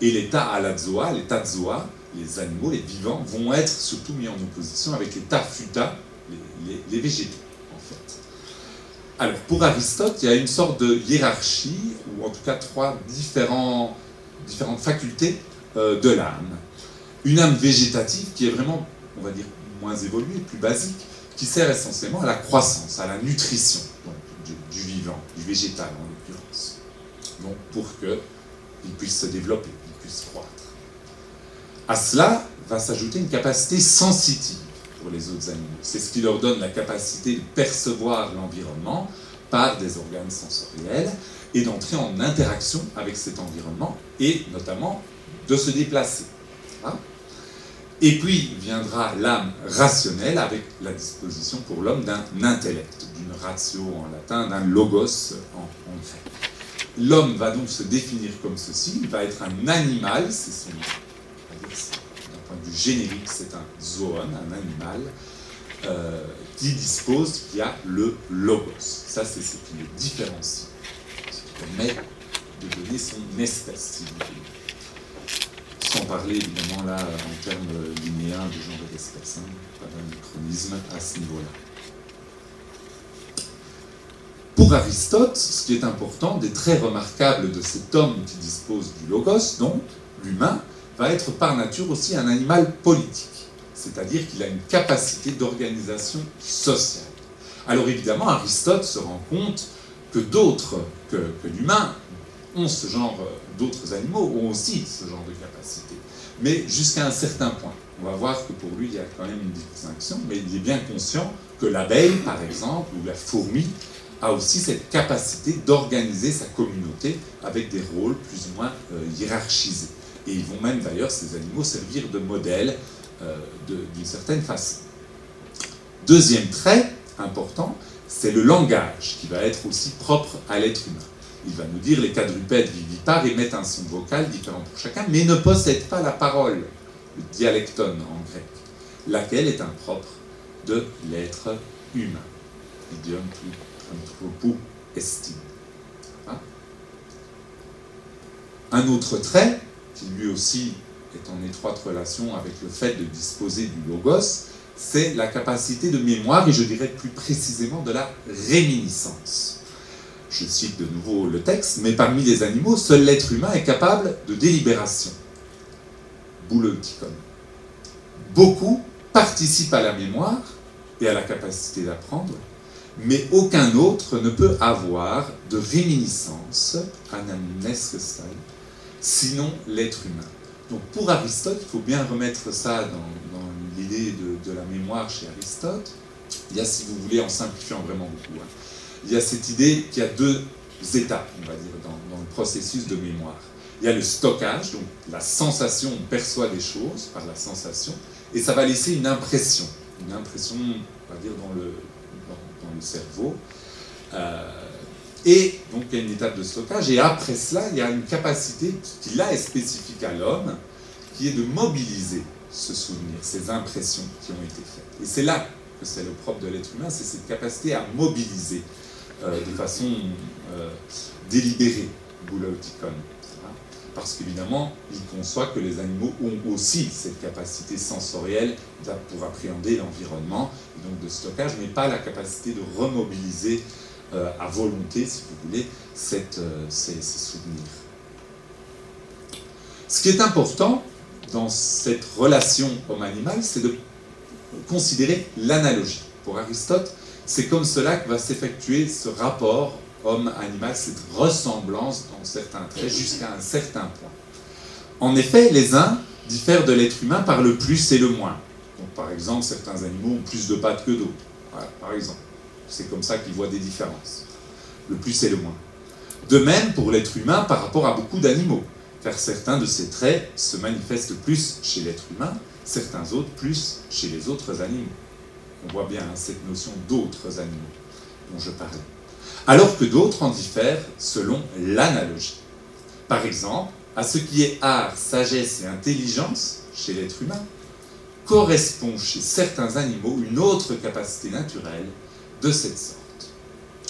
Et les ta'alazoa, les tazoa, les animaux, les vivants, vont être surtout mis en opposition avec les tafuta, les, les, végétaux, en fait. Alors, pour Aristote, il y a une sorte de hiérarchie, ou en tout cas trois différentes facultés de l'âme une âme végétative qui est vraiment, on va dire, moins évoluée, plus basique, qui sert essentiellement à la croissance, à la nutrition du, vivant, du végétal en l'occurrence. Donc pour qu'il puisse se développer, qu'il puisse croître. À cela va s'ajouter une capacité sensitive pour les autres animaux. C'est ce qui leur donne la capacité de percevoir l'environnement par des organes sensoriels et d'entrer en interaction avec cet environnement et notamment de se déplacer. Hein? Et puis viendra l'âme rationnelle avec la disposition pour l'homme d'un intellect, d'une ratio en latin, d'un logos en, grec. L'homme va donc se définir comme ceci, il va être un animal, c'est son, d'un point de vue générique, c'est un zoon, un animal, euh, qui dispose, qui a le logos. Ça, c'est ce qui le différencie, ce qui permet de donner son espèce, si vous voulez sans parler évidemment là en termes linéaires de genre d'espèce, hein, pas d'anachronisme à ce niveau-là. Pour Aristote, ce qui est important, des traits remarquables de cet homme qui dispose du logos, donc l'humain, va être par nature aussi un animal politique, c'est-à-dire qu'il a une capacité d'organisation sociale. Alors évidemment, Aristote se rend compte que d'autres que l'humain ont ce genre, d'autres animaux ont aussi ce genre de capacité, mais jusqu'à un certain point. On va voir que pour lui, il y a quand même une distinction, mais il est bien conscient que l'abeille, par exemple, ou la fourmi, a aussi cette capacité d'organiser sa communauté avec des rôles plus ou moins euh, hiérarchisés. Et ils vont même d'ailleurs, ces animaux, servir de modèle euh, d'une certaine façon. Deuxième trait important, c'est le langage qui va être aussi propre à l'être humain. Il va nous dire les quadrupèdes vivipares émettent un son vocal différent pour chacun, mais ne possèdent pas la parole, le dialecton en grec, laquelle est impropre de l'être humain. Idiom anthropo estime. Hein? Un autre trait, qui lui aussi est en étroite relation avec le fait de disposer du logos, c'est la capacité de mémoire, et je dirais plus précisément de la réminiscence. Je cite de nouveau le texte, mais parmi les animaux, seul l'être humain est capable de délibération. Bouleuticon. Beaucoup participent à la mémoire et à la capacité d'apprendre, mais aucun autre ne peut avoir de réminiscence, sinon l'être humain. Donc pour Aristote, il faut bien remettre ça dans, l'idée de, la mémoire chez Aristote. Il y a, si vous voulez, en simplifiant vraiment beaucoup, hein, il y a cette idée qu'il y a deux étapes, on va dire, dans, le processus de mémoire. Il y a le stockage, donc la sensation, on perçoit des choses par la sensation, et ça va laisser une impression, une impression, on va dire, dans le, dans, le cerveau. Euh, et donc il y a une étape de stockage, et après cela, il y a une capacité qui là est spécifique à l'homme, qui est de mobiliser ce souvenir, ces impressions qui ont été faites. Et c'est là que c'est le propre de l'être humain, c'est cette capacité à mobiliser de façon euh, délibérée, boulauticon. Parce qu'évidemment, il conçoit que les animaux ont aussi cette capacité sensorielle pour appréhender l'environnement, et donc de stockage, mais pas la capacité de remobiliser euh, à volonté, si vous voulez, euh, ces, souvenirs. Ce qui est important dans cette relation homme-animal, c'est de considérer l'analogie. Pour Aristote, c'est comme cela que va s'effectuer ce rapport homme-animal, cette ressemblance dans certains traits jusqu'à un certain point. En effet, les uns diffèrent de l'être humain par le plus et le moins. Par exemple, certains animaux ont plus de pattes que d'autres. par exemple. C'est comme ça qu'ils voient des différences. Le plus et le moins. De même pour l'être humain par rapport à beaucoup d'animaux, car certains de ces traits se manifestent plus chez l'être humain, certains autres plus chez les autres animaux. On voit bien hein, cette notion d'autres animaux dont je parlais. Alors que d'autres en diffèrent selon l'analogie. Par exemple, à ce qui est art, sagesse et intelligence chez l'être humain, correspond chez certains animaux une autre capacité naturelle de cette sorte.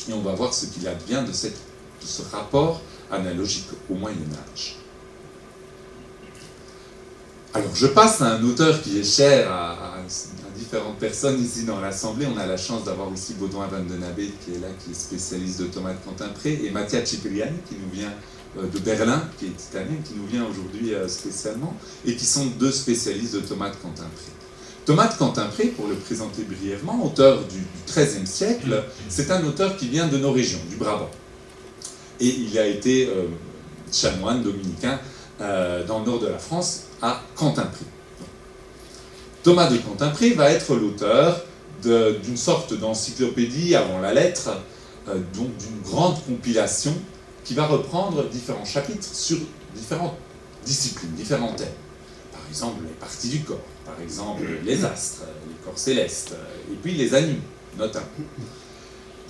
Et on va voir ce qu'il advient de, ce rapport analogique au Moyen Âge. Alors je passe à un auteur qui est cher à, différentes personnes ici dans l'Assemblée. On a la chance d'avoir aussi Baudouin Van den Abbe qui est là, qui est spécialiste de tomates Quentin-Pré, et Mattia Cipriani qui nous vient euh, de Berlin, qui est italien, qui nous vient aujourd'hui euh, spécialement, et qui sont deux spécialistes de tomates Quentin-Pré. Thomas de Quentin-Pré, pour le présenter brièvement, auteur du XIIIe siècle, c'est un auteur qui vient de nos régions, du Brabant. Et il a été euh, chanoine dominicain dans le nord de la France, à Quentin-Pré. Thomas de Quentin-Pré va être l'auteur d'une sorte d'encyclopédie avant la lettre, euh, donc d'une grande compilation qui va reprendre différents chapitres sur différentes disciplines, différents thèmes. Par exemple, les parties du corps, par exemple les astres, les corps célestes, et puis les animaux, notamment.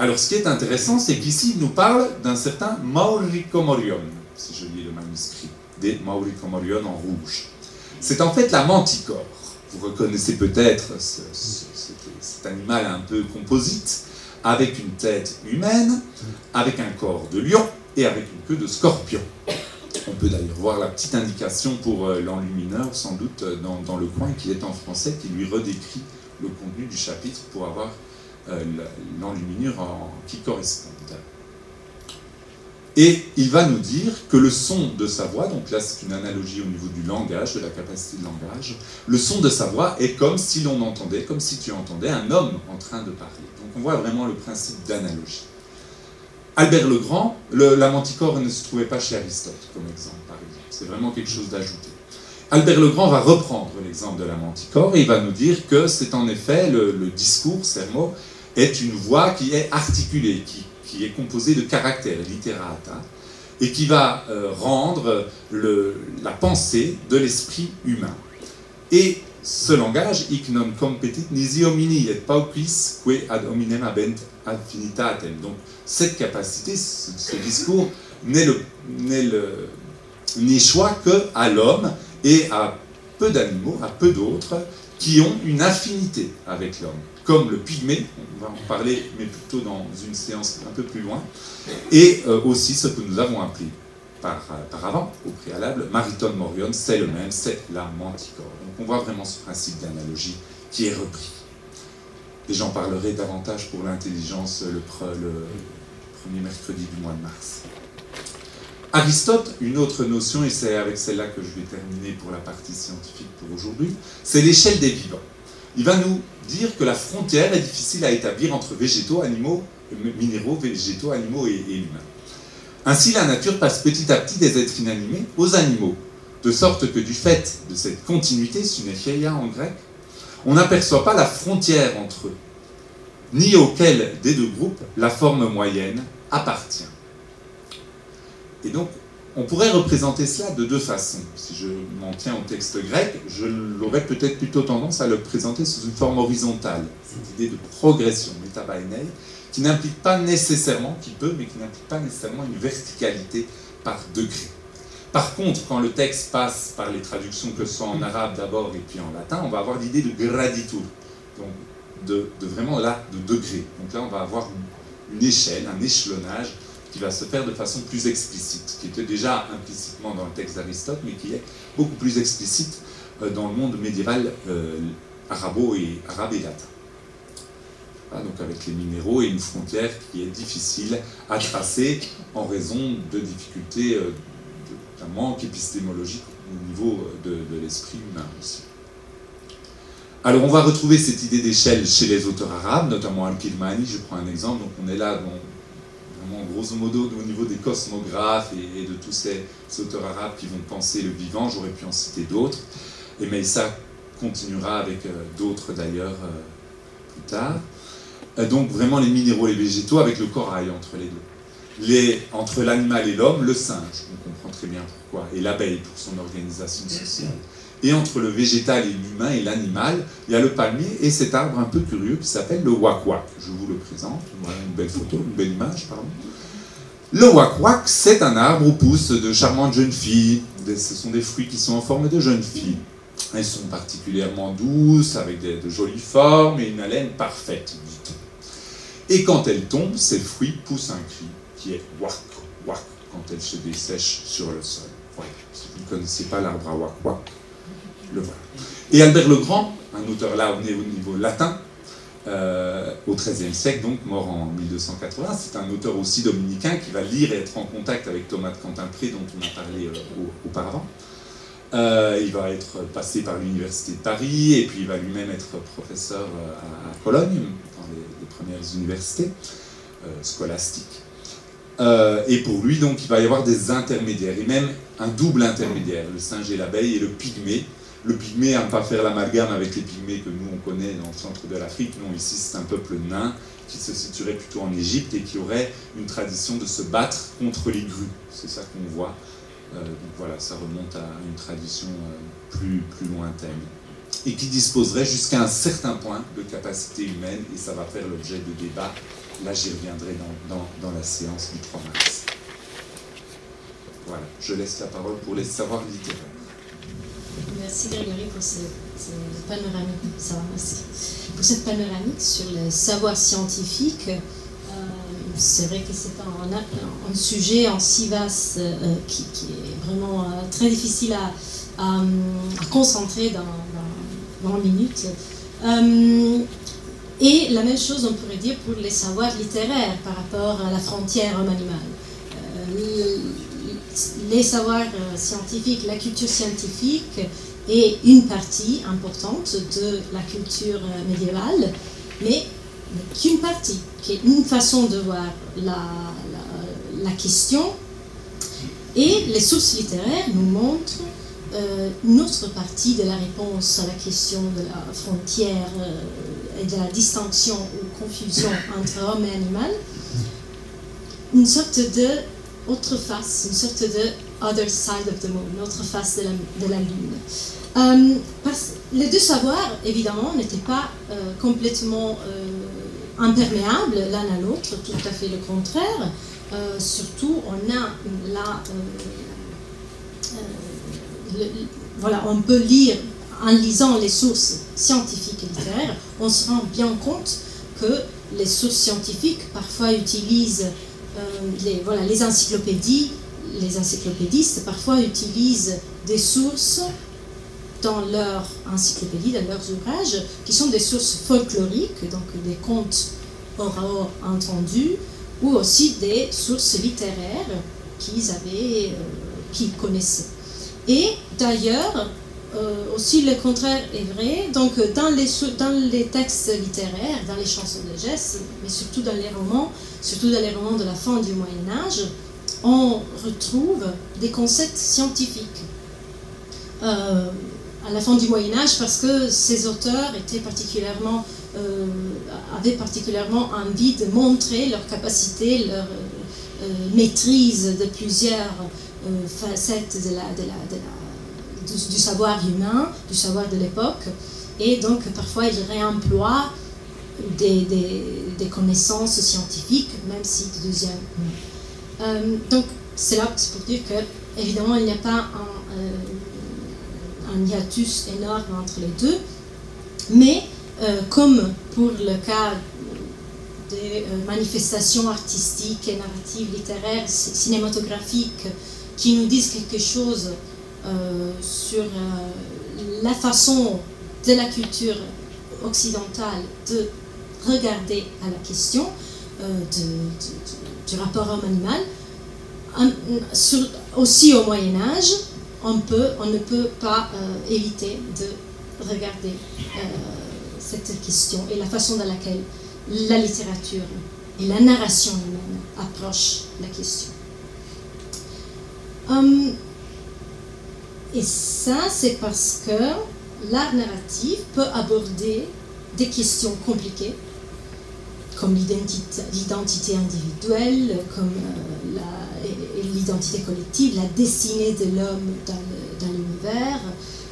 Alors ce qui est intéressant, c'est qu'ici il nous parle d'un certain Mauricomorion, si je lis le manuscrit, des Mauricomorion en rouge. C'est en fait la manticore. Vous reconnaissez peut-être cet animal un peu composite, avec une tête humaine, avec un corps de lion et avec une queue de scorpion. On peut d'ailleurs voir la petite indication pour euh, l'enlumineur, sans doute euh, dans, le coin, qui est en français, qui lui redécrit le contenu du chapitre pour avoir euh, l'enluminure qui correspond. Et il va nous dire que le son de sa voix, donc là c'est une analogie au niveau du langage, de la capacité de langage, le son de sa voix est comme si l'on entendait, comme si tu entendais un homme en train de parler. Donc on voit vraiment le principe d'analogie. Albert le Grand, la manticore ne se trouvait pas chez Aristote, comme exemple, par exemple. C'est vraiment quelque chose d'ajouté. Albert le Grand va reprendre l'exemple de la manticore et il va nous dire que c'est en effet le, discours, sermo, est une voix qui est articulée, qui qui est composé de caractères, litterata, et qui va euh, rendre la pensée de l'esprit humain. Et ce langage, hic non competit nisi homini et pauquis que ad hominem abent affinitatem. Donc cette capacité, ce, discours, n'est le, choix que à l'homme et à peu d'animaux, à peu d'autres, qui ont une affinité avec l'homme comme le pygmée, on va en parler, mais plutôt dans une séance un peu plus loin, et euh, aussi ce que nous avons appris par, euh, par avant, au préalable, Mariton Morion, c'est le même, c'est la manticore. Donc on voit vraiment ce principe d'analogie qui est repris. Et j'en parlerai davantage pour l'intelligence le, le premier mercredi du mois de mars. Aristote, une autre notion, et c'est avec celle-là que je vais terminer pour la partie scientifique pour aujourd'hui, c'est l'échelle des vivants il va nous dire que la frontière est difficile à établir entre végétaux, animaux, minéraux, végétaux, animaux et, humains. Ainsi, la nature passe petit à petit des êtres inanimés aux animaux, de sorte que du fait de cette continuité, synécheia en grec, on n'aperçoit pas la frontière entre eux, ni auquel des deux groupes la forme moyenne appartient. Et donc, on pourrait représenter cela de deux façons. Si je m'en tiens au texte grec, je l'aurais peut-être plutôt tendance à le présenter sous une forme horizontale, cette idée de progression, metabaenei, qui n'implique pas nécessairement, qui peut, mais qui n'implique pas nécessairement une verticalité par degré. Par contre, quand le texte passe par les traductions que ce soit en arabe d'abord et puis en latin, on va avoir l'idée de graditur, donc de, vraiment là, de degré. Donc là, on va avoir une échelle, un échelonnage qui va se faire de façon plus explicite, qui était déjà implicitement dans le texte d'Aristote, mais qui est beaucoup plus explicite euh, dans le monde médiéval euh, arabo et, arabe et latin. donc avec les minéraux et une frontière qui est difficile à tracer en raison de difficultés, euh, d'un manque épistémologique au niveau de, l'esprit humain aussi. Alors on va retrouver cette idée d'échelle chez les auteurs arabes, notamment Al-Kilmani, je prends un exemple, donc on est là dans grosso modo au niveau des cosmographes et, de tous ces, auteurs arabes qui vont penser le vivant, j'aurais pu en citer d'autres, et mais ça continuera avec euh, d'autres d'ailleurs euh, plus tard. Euh, donc vraiment les minéraux et les végétaux avec le corail entre les deux. Les, entre l'animal et l'homme, le singe, on comprend très bien pourquoi, et l'abeille pour son organisation sociale. Et entre le végétal et l'humain et l'animal, il y a le palmier et cet arbre un peu curieux qui s'appelle le wak-wak. Je vous le présente. Voilà une belle photo, une belle image, pardon. Le wak-wak, c'est un arbre où poussent de charmantes jeunes filles. Ce sont des fruits qui sont en forme de jeunes filles. Elles sont particulièrement douces, avec de jolies formes et une haleine parfaite, Et quand elles tombent, ces fruits poussent un cri qui est wak, wak, quand elles se dessèchent sur le sol. Voilà. Si vous ne connaissez pas l'arbre à wak, wak, et Albert le Grand, un auteur là, au niveau latin, euh, au XIIIe siècle, donc mort en 1280, c'est un auteur aussi dominicain qui va lire et être en contact avec Thomas de Quentin-Pré, dont on a parlé euh, auparavant. Euh, il va être passé par l'Université de Paris et puis il va lui-même être professeur à, Cologne, dans les, premières universités scolastiques. et pour lui, donc, il va y avoir des intermédiaires, et même un double intermédiaire, le singe et l'abeille et le pygmée, le pygmée à ne pas faire l'amalgame avec les pygmées que nous on connaît dans le centre de l'Afrique. Non, ici c'est un peuple nain qui se situerait plutôt en Égypte et qui aurait une tradition de se battre contre les grues. C'est ça qu'on voit. Euh, donc voilà, ça remonte à une tradition euh, plus, plus lointaine. Et qui disposerait jusqu'à un certain point de capacité humaine, et ça va faire l'objet de débats. Là, j'y reviendrai dans, dans, dans la séance du 3 mars. Voilà, je laisse la parole pour les savoirs littéraires. Merci Grégory pour, ce, panoramique, pour cette panoramique sur le savoir scientifique. Euh, c'est vrai que c'est un, sujet en si vaste euh, qui, est vraiment euh, très difficile à, concentrer dans, dans, dans minutes. et la même chose, on pourrait dire pour les savoirs littéraires par rapport à la frontière homme-animal. Les savoirs scientifiques, la culture scientifique est une partie importante de la culture médiévale, mais qu'une partie, qui est une façon de voir la, la, question. Et les sources littéraires nous montrent euh, une autre partie de la réponse à la question de la frontière euh, et de la distinction ou confusion entre homme et animal, une sorte de autre face, une sorte de other side of the moon, une autre face de la, lune. Euh, parce, les deux savoirs, évidemment, n'étaient pas complètement imperméables l'un à l'autre, tout à fait le contraire. Euh, surtout, on a là, euh, euh, voilà, on peut lire en lisant les sources scientifiques et littéraires, on se rend bien compte que les sources scientifiques parfois utilisent les, voilà, les encyclopédies, les encyclopédistes parfois utilisent des sources dans leur encyclopédie, dans leurs ouvrages, qui sont des sources folkloriques, donc des contes oraux entendus, ou aussi des sources littéraires qu'ils avaient, euh, qu'ils connaissaient. Et d'ailleurs, euh, aussi le contraire est vrai. Donc dans les, dans les textes littéraires, dans les chansons de geste, mais surtout dans les romans, surtout dans les romans de la fin du Moyen Âge, on retrouve des concepts scientifiques. Euh, à la fin du Moyen Âge parce que ces auteurs étaient particulièrement, euh, avaient particulièrement envie de montrer leur capacité, leur euh, maîtrise de plusieurs euh, facettes de la, de la, du, savoir humain, du savoir de l'époque. Et donc parfois ils réemploient des, des, des, connaissances scientifiques, même si de deuxième. donc c'est là pour dire que évidemment il n'y a pas un un hiatus énorme entre les deux. Mais euh, comme pour le cas des euh, manifestations artistiques et narratives, littéraires, cinématographiques, qui nous disent quelque chose euh, sur la façon de la culture occidentale de regarder à la question du rapport homme-animal, aussi au Moyen Âge, on, peut, on ne peut pas euh, éviter de regarder euh, cette question et la façon dans laquelle la littérature et la narration humaine approchent la question. Hum, et ça, c'est parce que l'art narratif peut aborder des questions compliquées, comme l'identité individuelle, comme euh, l'identité collective, la destinée de l'homme dans l'univers,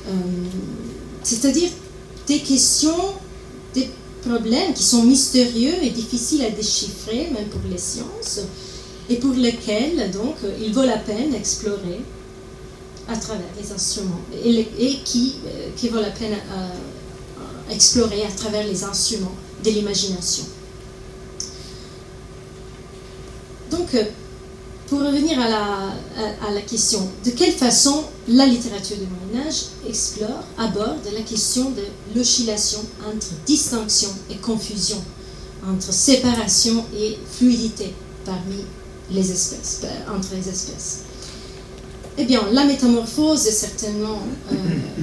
euh, c'est-à-dire des questions, des problèmes qui sont mystérieux et difficiles à déchiffrer, même pour les sciences, et pour lesquels donc il vaut la peine d'explorer à travers les instruments, et, qui, euh, qui vaut la peine à explorer à travers les instruments de l'imagination. Donc, euh, pour revenir à la, à, la, question, de quelle façon la littérature du Moyen Âge explore, aborde la question de l'oscillation entre distinction et confusion, entre séparation et fluidité parmi les espèces, euh, entre les espèces? Eh bien, la métamorphose est certainement euh,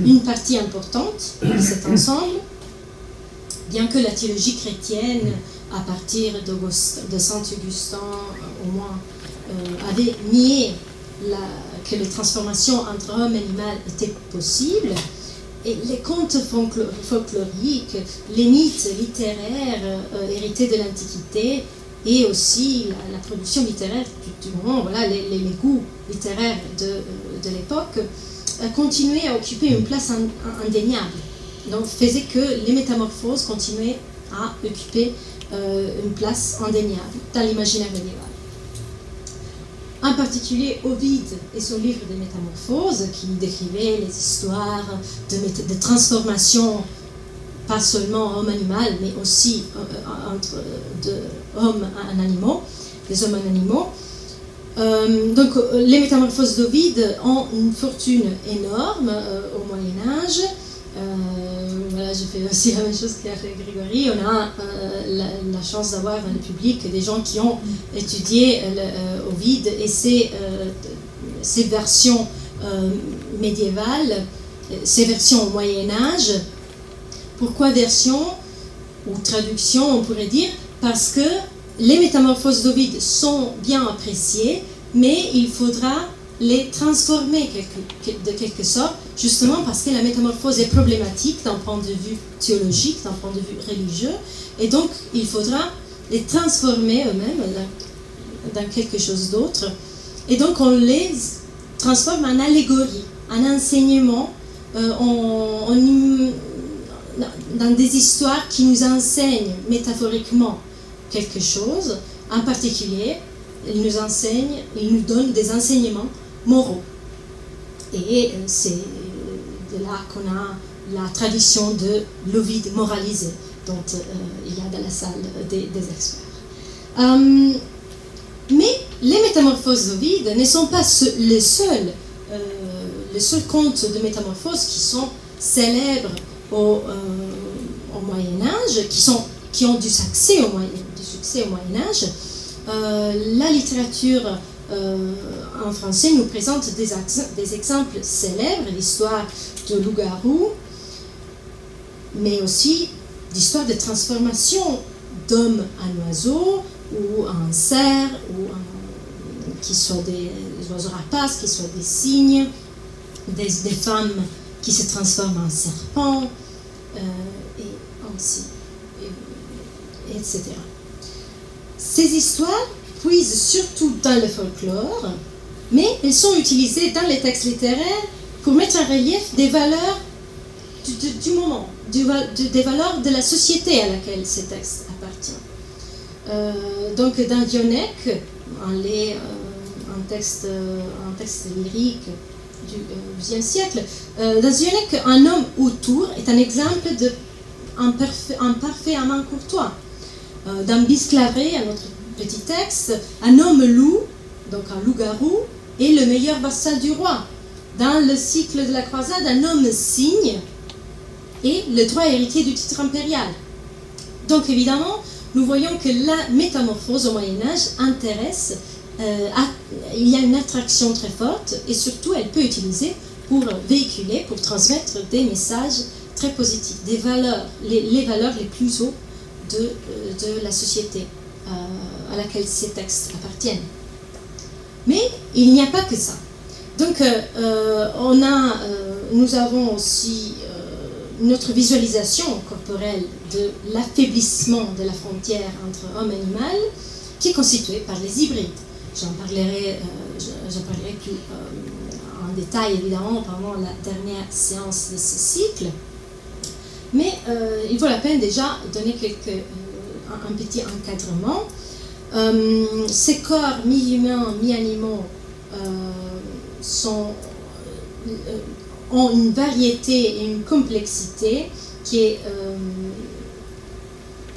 une partie importante de cet ensemble, bien que la théologie chrétienne à partir de Saint-Augustin, au moins, euh, avait nié que les transformations entre homme et animal étaient possibles. Et les contes folkloriques, les mythes littéraires euh, hérités de l'Antiquité et aussi la, production littéraire du, moment, voilà, les, goûts littéraires de, euh, de l'époque, continuaient à occuper une place indéniable. Donc faisait que les métamorphoses continuaient à occuper euh, une place indéniable dans l'imaginaire médiéval. En particulier, Ovide et son livre des Métamorphoses, qui décrivait les histoires de, de transformation, pas seulement homme-animal, mais aussi euh, entre hommes en des hommes en animaux. Euh, donc, les Métamorphoses d'Ovide ont une fortune énorme au Moyen Âge voilà, je fais aussi la même chose fait Grégory. On a la, chance d'avoir dans le public des gens qui ont étudié Ovid et ses, ses versions médiévales, ses versions au Moyen Âge. Pourquoi version ou traduction, on pourrait dire? Parce que les métamorphoses d'Ovid sont bien appréciées, mais il faudra les transformer de quelque sorte, justement parce que la métamorphose est problématique d'un point de vue théologique, d'un point de vue religieux, et donc il faudra les transformer eux-mêmes dans quelque chose d'autre. Et donc on les transforme en allégorie, en enseignement, euh, dans des histoires qui nous enseignent métaphoriquement quelque chose, en particulier, il nous enseigne, il nous donne des enseignements moraux. Et euh, c'est de là qu'on a la tradition de l'Ovide moralisé, dont euh, il y a dans la salle des, experts. Euh, mais les métamorphoses d'Ovide ne sont pas les seuls, les seuls contes de métamorphoses qui sont célèbres au, au Moyen Âge, qui, sont, qui ont du succès au Moyen, succès au Moyen Âge. la littérature euh, en français nous présente des, des exemples célèbres, l'histoire de loup-garou, mais aussi l'histoire de transformation d'hommes en oiseaux ou en cerfs, ou en, qui soient des oiseaux rapaces, qui soient des cygnes, des, femmes qui se transforment en serpents, euh, et ainsi, etc. Ces histoires puisent surtout dans le folklore, mais elles sont utilisées dans les textes littéraires pour mettre en relief des valeurs du, moment, des valeurs de la société à laquelle ces textes appartiennent. Euh, donc dans Dionec, un, euh, texte, un texte lyrique du XIe siècle, euh, dans Dionec, un homme autour est un exemple de un, parfait, un parfait amant courtois. Dans Bisclavé, un autre petit texte, un homme loup, donc un loup-garou, est le meilleur vassal du roi. Dans le cycle de la croisade, un homme cygne est le droit héritier du titre impérial. Donc évidemment, nous voyons que la métamorphose au Moyen Âge intéresse, euh, il y a une attraction très forte et surtout elle peut utiliser pour véhiculer, pour transmettre des messages très positifs, des valeurs, les, valeurs les plus hautes de, euh, de la société. Euh, à laquelle ces textes appartiennent. Mais il n'y a pas que ça. Donc, euh, on a, nous avons aussi notre visualisation corporelle de l'affaiblissement de la frontière entre homme et animal, qui est constituée par les hybrides. J'en parlerai, parlerai plus en détail évidemment pendant la dernière séance de ce cycle. Mais il vaut la peine déjà donner quelques un petit encadrement. Euh, ces corps mi-humains, mi-animaux euh, euh, ont une variété et une complexité qui, est,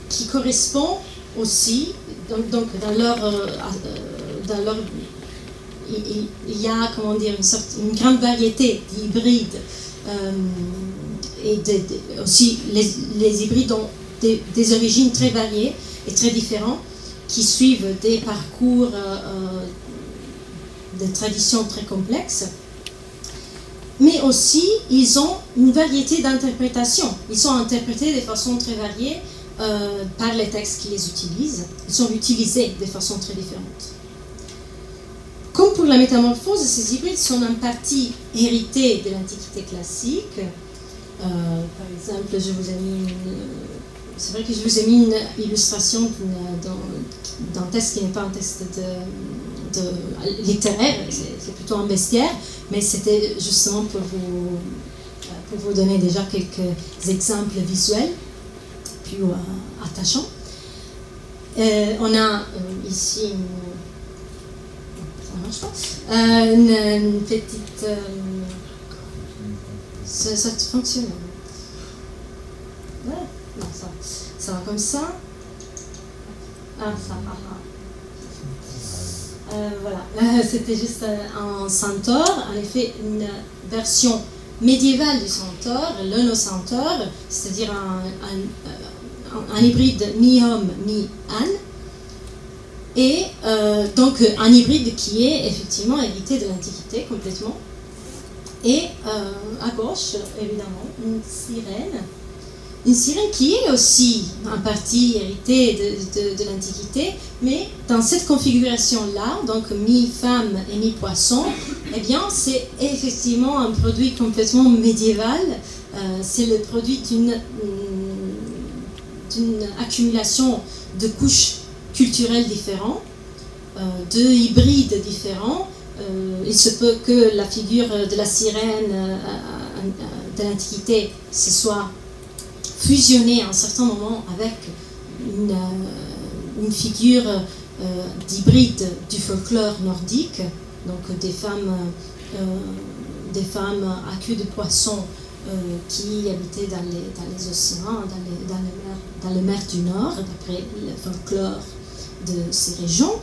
qui correspond aussi, donc dans leur, dans leur il, y a comment dire une, sorte, une grande variété d'hybrides et aussi les, hybrides ont des, origines très variées et très différentes, qui suivent des parcours euh, euh, de traditions très complexes. Mais aussi, ils ont une variété d'interprétations. Ils sont interprétés de façon très variée euh, par les textes qui les utilisent. Ils sont utilisés de façon très différente. Comme pour la métamorphose, ces hybrides sont en partie hérités de l'Antiquité classique. Par exemple, je vous ai mis c'est vrai que je vous ai mis une illustration d'un texte qui n'est pas un texte littéraire, c'est plutôt un bestiaire, mais c'était justement pour vous, pour vous donner déjà quelques exemples visuels plus euh, attachants. Euh, on a euh, ici une, petite... ça, ça fonctionne. Voilà ça, va comme ça. Ah, ça, ah, euh, voilà, c'était juste un centaure, en effet une version médiéval du centaure, l'onocentaure, c'est-à-dire un, un, hybride mi-homme, mi-âne, et euh, donc un hybride qui est effectivement hérité de l'Antiquité complètement. Et euh, à gauche, évidemment, une sirène. Une sirène qui est aussi en partie héritée de, de, l'Antiquité, mais dans cette configuration-là, donc mi-femme et mi-poisson, eh bien, c'est effectivement un produit complètement médiéval. Euh, c'est le produit d'une accumulation de couches culturels différents, euh, de hybrides différents. Euh, il se peut que la figure de la sirène euh, de l'Antiquité se soit fusionnée à un certain moment avec une, figure d'hybride du folklore nordique, donc des femmes, des femmes à queue de poisson qui habitaient dans les, océans, dans, les mers, dans les mers du Nord, d'après le folklore de ces régions,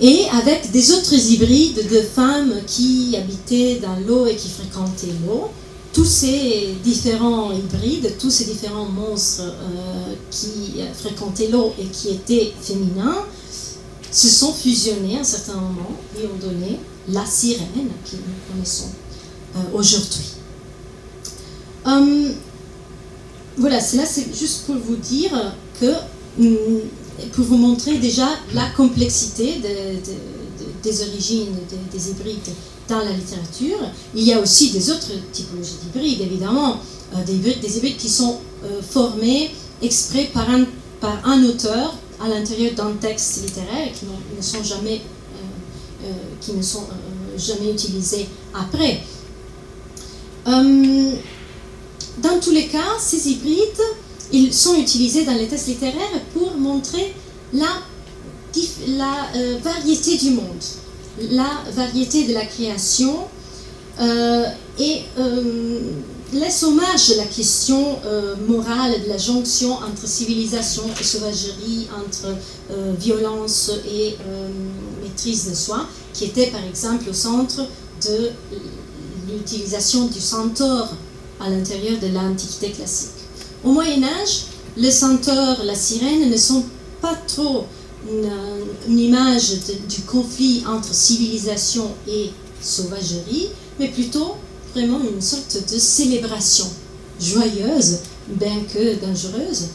et avec des autres hybrides de femmes qui habitaient dans l'eau et qui fréquentaient l'eau. Tous ces différents hybrides, tous ces différents monstres euh, qui fréquentaient l'eau et qui étaient féminins, se sont fusionnés à un certain moment et ont donné la sirène que nous connaissons euh, aujourd'hui. Hum, voilà, c'est là, c'est juste pour vous dire que hum, pour vous montrer déjà la complexité des origines des, hybrides dans la littérature. Il y a aussi des autres typologies d'hybrides, évidemment, euh, des, hybrides, qui sont euh, formés exprès par un, auteur à l'intérieur d'un texte littéraire et qui ne sont jamais, euh, qui ne sont, jamais utilisés après. dans tous les cas, ces hybrides ils sont utilisés dans les tests littéraires pour montrer la, euh, variété du monde, la variété de la création euh, et euh, laisse hommage à la question morale de la jonction entre civilisation et sauvagerie, entre violence et maîtrise de soi, qui était par exemple au centre de l'utilisation du centaure à l'intérieur de l'Antiquité classique. Au Moyen Âge, le centaure, la sirène ne sont pas trop une, image du conflit entre civilisation et sauvagerie, mais plutôt vraiment une sorte de célébration joyeuse, bien que dangereuse,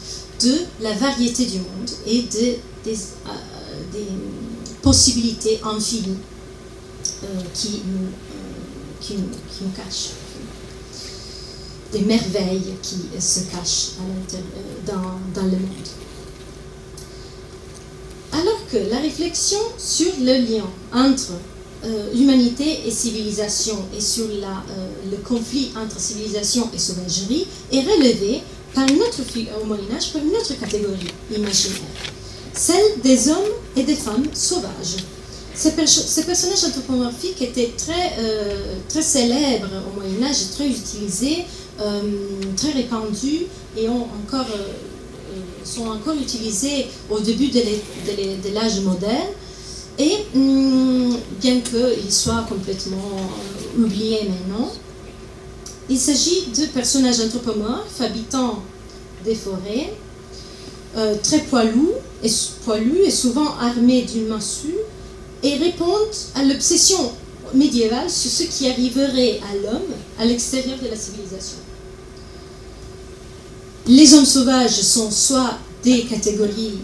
de la variété du monde et de, des, euh, possibilités infinies euh, qui, euh, qui nous cachent des merveilles qui se cachent dans, le monde. Alors que la réflexion sur le lien entre euh, humanité et civilisation et sur euh, le conflit entre civilisation et sauvagerie est relevée par une autre, au Moyen Âge par une autre catégorie imaginaire, celle des hommes et des femmes sauvages. Ces, personnages anthropomorphiques étaient très, euh, très célèbres au Moyen Âge et très utilisés très répandus et ont encore, euh, euh, sont encore utilisés au début de l'âge moderne. Et hum, bien qu'ils soient complètement oubliés maintenant, il s'agit de personnages anthropomorphes habitant des forêts, très poilus et souvent armés d'une massue, et répondent à l'obsession médiévale sur ce qui arriverait à l'homme à l'extérieur de la civilisation. Les hommes sauvages sont soit des catégories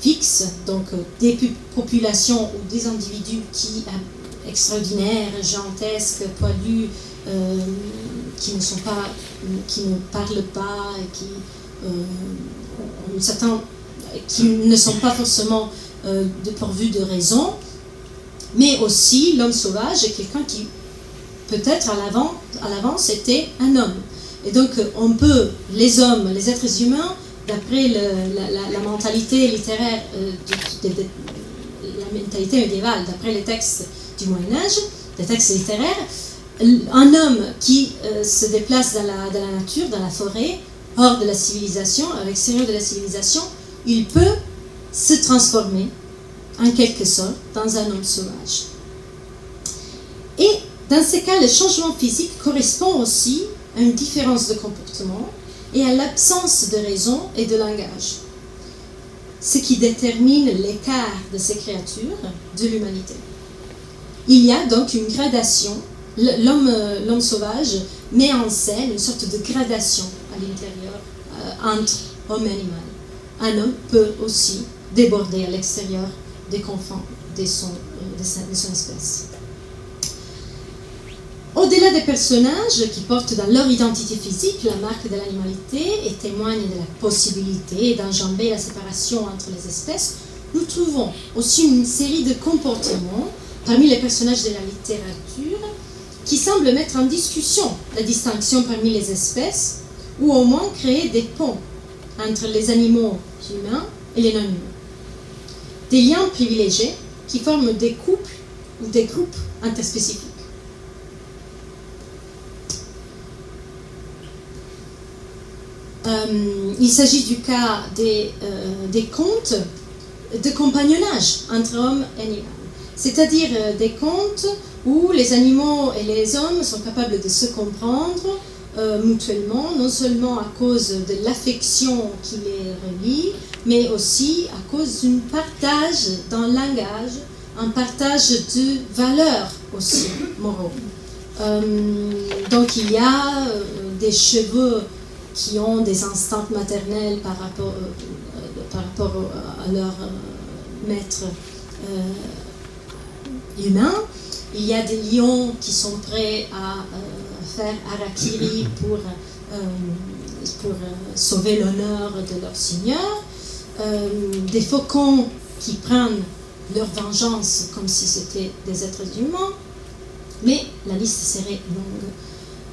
fixes, donc euh, des populations ou des individus qui euh, extraordinaires, gigantesques, poilus, euh, qui ne sont pas, qui ne parlent pas, qui, qui ne sont pas forcément dépourvus de raison, mais aussi l'homme sauvage est quelqu'un qui peut-être à l'avance était un homme. Et donc, on peut, les hommes, les êtres humains, d'après la, mentalité littéraire, euh, la mentalité médiévale, d'après les textes du Moyen-Âge, les textes littéraires, un homme qui euh, se déplace dans la, dans la, nature, dans la forêt, hors de la civilisation, à l'extérieur de la civilisation, il peut se transformer, en quelque sorte, dans un homme sauvage. Et Dans ces cas, le changement physique correspond aussi une différence de comportement et à l'absence de raison et de langage, ce qui détermine l'écart de ces créatures de l'humanité. Il y a donc une gradation. L'homme sauvage met en scène une sorte de gradation à l'intérieur euh, entre homme et animal. Un homme peut aussi déborder à l'extérieur des confins de son, euh, de son espèce. Au-delà des personnages qui portent dans leur identité physique la marque de l'animalité et témoignent de la possibilité d'enjamber la séparation entre les espèces, nous trouvons aussi une série de comportements parmi les personnages de la littérature qui semblent mettre en discussion la distinction parmi les espèces ou au moins créer des ponts entre les animaux humains et les non-humains. Des liens privilégiés qui forment des couples ou des groupes interspécifiques. Euh, il s'agit du cas des, euh, des contes de compagnonnage entre hommes et animaux, c'est-à-dire euh, des contes où les animaux et les hommes sont capables de se comprendre mutuellement, non seulement à cause de l'affection qui les relie, mais aussi à cause d'un partage d'un langage, un partage de valeurs aussi moraux. donc il y a des cheveux qui ont des instincts maternels par rapport, euh, par rapport à leur euh, maître euh, humain. Il y a des lions qui sont prêts à faire harakiri pour, pour sauver l'honneur de leur seigneur. des faucons qui prennent leur vengeance comme si c'était des êtres humains. Mais la liste serait longue.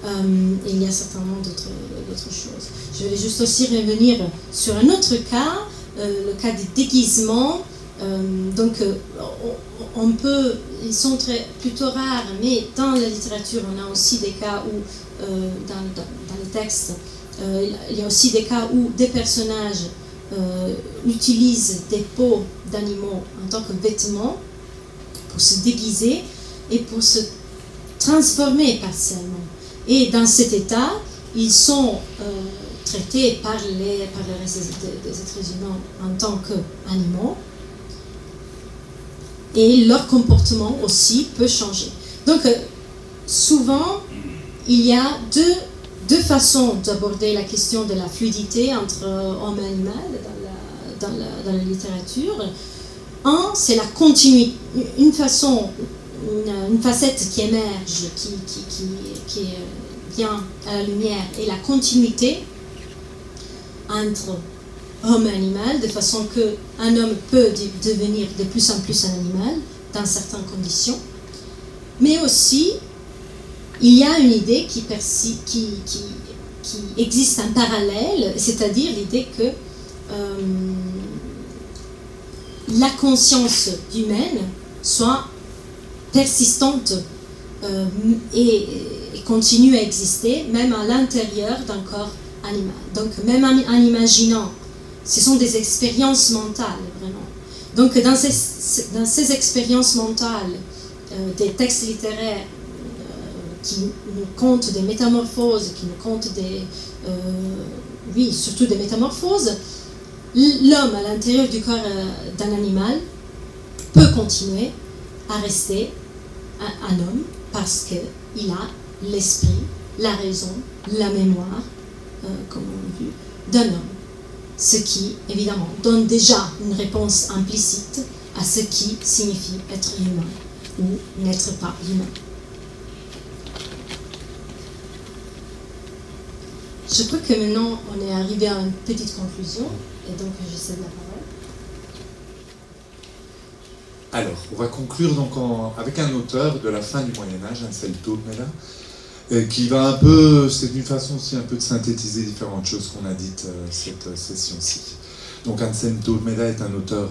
Euh, il y a certainement d'autres choses. Je vais juste aussi revenir sur un autre cas, euh, le cas des déguisements. Euh, donc, on, peut, ils sont très, plutôt rares, mais dans la littérature, on a aussi des cas où, dans, dans, les textes, il y a aussi des cas où des personnages utilisent des peaux d'animaux en tant que vêtements pour se déguiser et pour se transformer partiellement. Et dans cet état, ils sont euh, traités par les, par des, êtres humains en tant qu'animaux. Et leur comportement aussi peut changer. Donc, euh, souvent, il y a deux, deux façons d'aborder la question de la fluidité entre homme et animal dans la, dans la, dans la littérature. Un, c'est la continuité, une façon une, facette qui émerge, qui, vient à la lumière, et la continuité entre homme et animal, de façon qu'un homme peut devenir de plus en plus un animal dans certaines conditions. Mais aussi, il y a une idée qui existe en parallèle, c'est-à-dire l'idée que euh, la conscience humaine soit persistante euh, et, continue à exister même à l'intérieur d'un corps animal. Donc même en, imaginant, ce sont des expériences mentales vraiment. Donc dans ces, dans ces expériences mentales, euh, des textes littéraires euh, qui nous comptent des métamorphoses, qui nous comptent des, oui, surtout des métamorphoses, l'homme à l'intérieur du corps d'un animal peut continuer à rester un, homme parce qu'il a l'esprit, la raison, la mémoire, euh, comme on dit, d'un homme. Ce qui, évidemment, donne déjà une réponse implicite à ce qui signifie être humain ou n'être pas humain. Je crois que maintenant on est arrivé à une petite conclusion et donc je cède la parole. Alors, on va conclure donc avec un auteur de la fin du Moyen Âge, Anselm Mela, euh, qui va un peu, c'est une façon aussi un peu de synthétiser différentes choses qu'on a dites euh, cette euh, session-ci. Donc Anselm Mela est un auteur,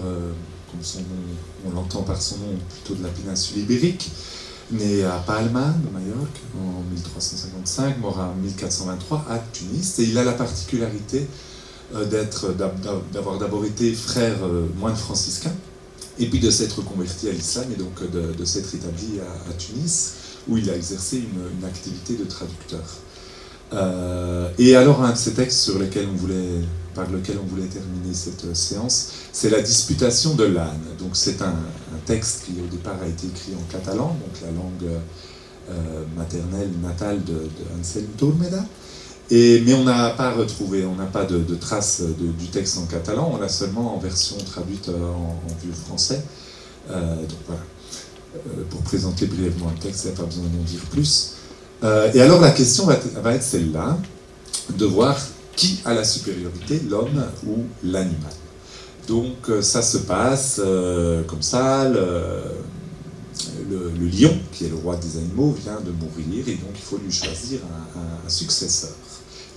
comme son nom, on l'entend par son nom, plutôt de la péninsule ibérique, né à Palma, de Majorque, en 1355, mort en 1423 à Tunis, et il a la particularité d'être, d'avoir d'abord été frère moine franciscain, et puis de s'être converti à l'islam et donc de, s'être établi à, Tunis, où il a exercé une, activité de traducteur. Euh, et alors un de ces textes sur lesquels on voulait, par lequel on voulait terminer cette séance, c'est la disputation de l'âne. Donc c'est un, texte qui au départ a été écrit en catalan, donc la langue euh, maternelle, natale de, de Anselm Tourmeda. Mais on n'a pas retrouvé, on n'a pas de, traces du texte en catalan, on l'a seulement en version traduite euh, en, vieux français. Euh, donc voilà, pour présenter brièvement le texte, il n'y a pas besoin d'en dire plus. et alors la question va, être celle-là, de voir qui a la supériorité, l'homme ou l'animal. Donc ça se passe comme ça, le, lion, qui est le roi des animaux, vient de mourir et donc il faut lui choisir un, successeur.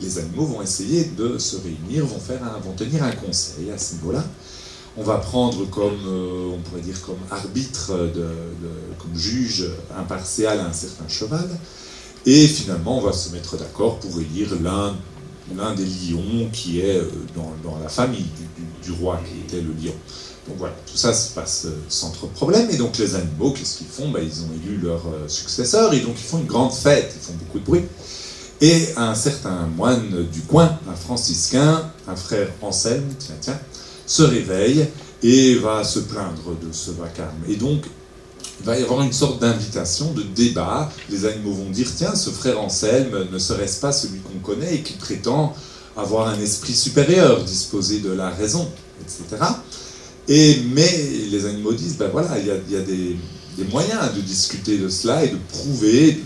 Les animaux vont essayer de se réunir, vont, faire vont tenir un conseil à ce niveau-là. On va prendre comme, euh, on pourrait dire, comme arbitre, comme juge impartial un certain cheval. Et finalement, on va se mettre d'accord pour élire l'un des lions qui est euh, dans, la famille du, roi qui était le lion. Donc voilà, tout ça se passe euh, sans trop de problème. Et donc les animaux, qu'est-ce qu'ils font? Ben, Ils ont élu leur successeur et donc ils font une grande fête, ils font beaucoup de bruit. Et un certain moine du coin, un franciscain, un frère Anselme, tiens, tiens, se réveille et va se plaindre de ce vacarme. Et donc, il va y avoir une sorte d'invitation, de débat. Les animaux vont dire, tiens, ce frère Anselme ne serait-ce pas celui qu'on connaît et qui prétend avoir un esprit supérieur, disposer de la raison, etc. Et, mais les animaux disent, ben voilà, il y a, des, moyens de discuter de cela et de prouver,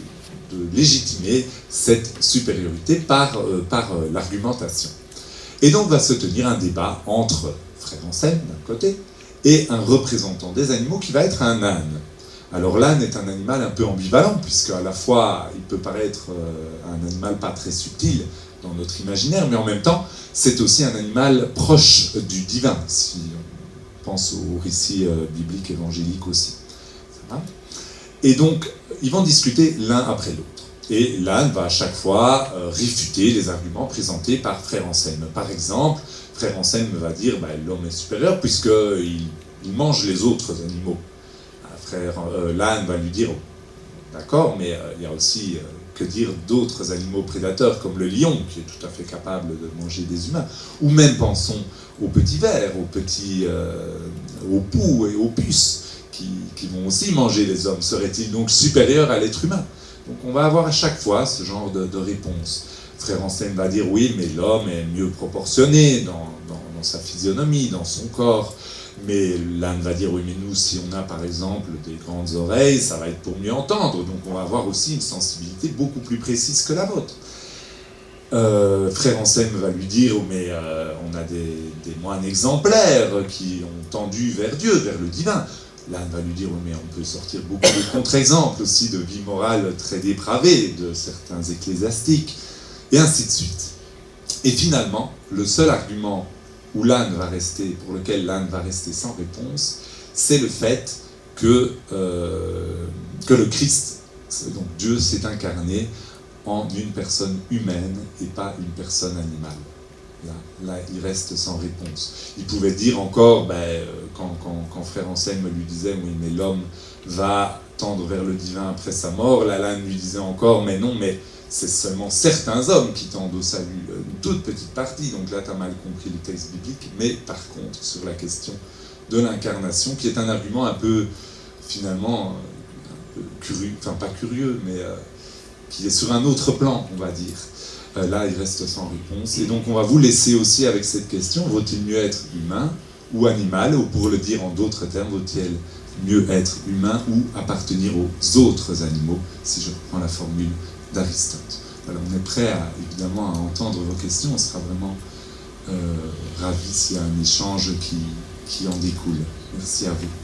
légitimer cette supériorité par, euh, par euh, l'argumentation. Et donc va se tenir un débat entre Frère Anselme d'un côté et un représentant des animaux qui va être un âne. Alors l'âne est un animal un peu ambivalent, puisque à la fois il peut paraître euh, un animal pas très subtil dans notre imaginaire, mais en même temps c'est aussi un animal proche du divin, si pense aux récits euh, bibliques évangéliques aussi. Et donc, ils vont discuter l'un après l'autre. Et l'âne va à chaque fois euh, réfuter les arguments présentés par Frère Anselme. Par exemple, Frère Anselme va dire bah, l'homme est supérieur puisqu'il il mange les autres animaux. Frère euh, l'âne va lui dire d'accord, mais il y a aussi que dire d'autres animaux prédateurs comme le lion qui est tout à fait capable de manger des humains. Ou même pensons aux petits vers, aux petits euh, aux poux et aux puces qui, vont aussi manger les hommes. Serait-il donc supérieur à l'être humain? Donc on va avoir à chaque fois ce genre de, réponse. Frère Anselme va dire oui, mais l'homme est mieux proportionné dans, sa physionomie, dans son corps. Mais l'âne va dire oui, mais nous, si on a par exemple des grandes oreilles, ça va être pour mieux entendre. Donc on va avoir aussi une sensibilité beaucoup plus précise que la vôtre. Euh, frère Anselme va lui dire, oh, mais euh, on a des, moines exemplaires qui ont tendu vers Dieu, vers le divin. L'âne va lui dire, mais on peut sortir beaucoup de contre-exemples aussi de vie morale très dépravée de certains ecclésiastiques, et ainsi de suite. Et finalement, le seul argument où l'âne va rester, pour lequel l'âne va rester sans réponse, c'est le fait que, euh, que le Christ, donc Dieu s'est incarné en une personne humaine et pas une personne animale. Là, il reste sans réponse. Il pouvait dire encore, ben, euh, quand, frère Anselme lui disait, oui, mais l'homme va tendre vers le divin après sa mort, la l'âne lui disait encore, mais non, mais c'est seulement certains hommes qui tendent au salut, euh, une toute petite partie, donc là tu as mal compris le texte biblique, mais par contre sur la question de l'incarnation, qui est un argument un peu, finalement, un peu curieux, enfin pas curieux, mais qui est sur un autre plan, on va dire. Euh, là, il reste sans réponse. Et donc, on va vous laisser aussi avec cette question vaut-il mieux être humain ou animal Ou pour le dire en d'autres termes, vaut-il mieux être humain ou appartenir aux autres animaux, si je reprends la formule d'Aristote Alors, on est prêt à, évidemment à entendre vos questions. On sera vraiment euh, ravis s'il y a un échange qui, qui en découle. Merci à vous.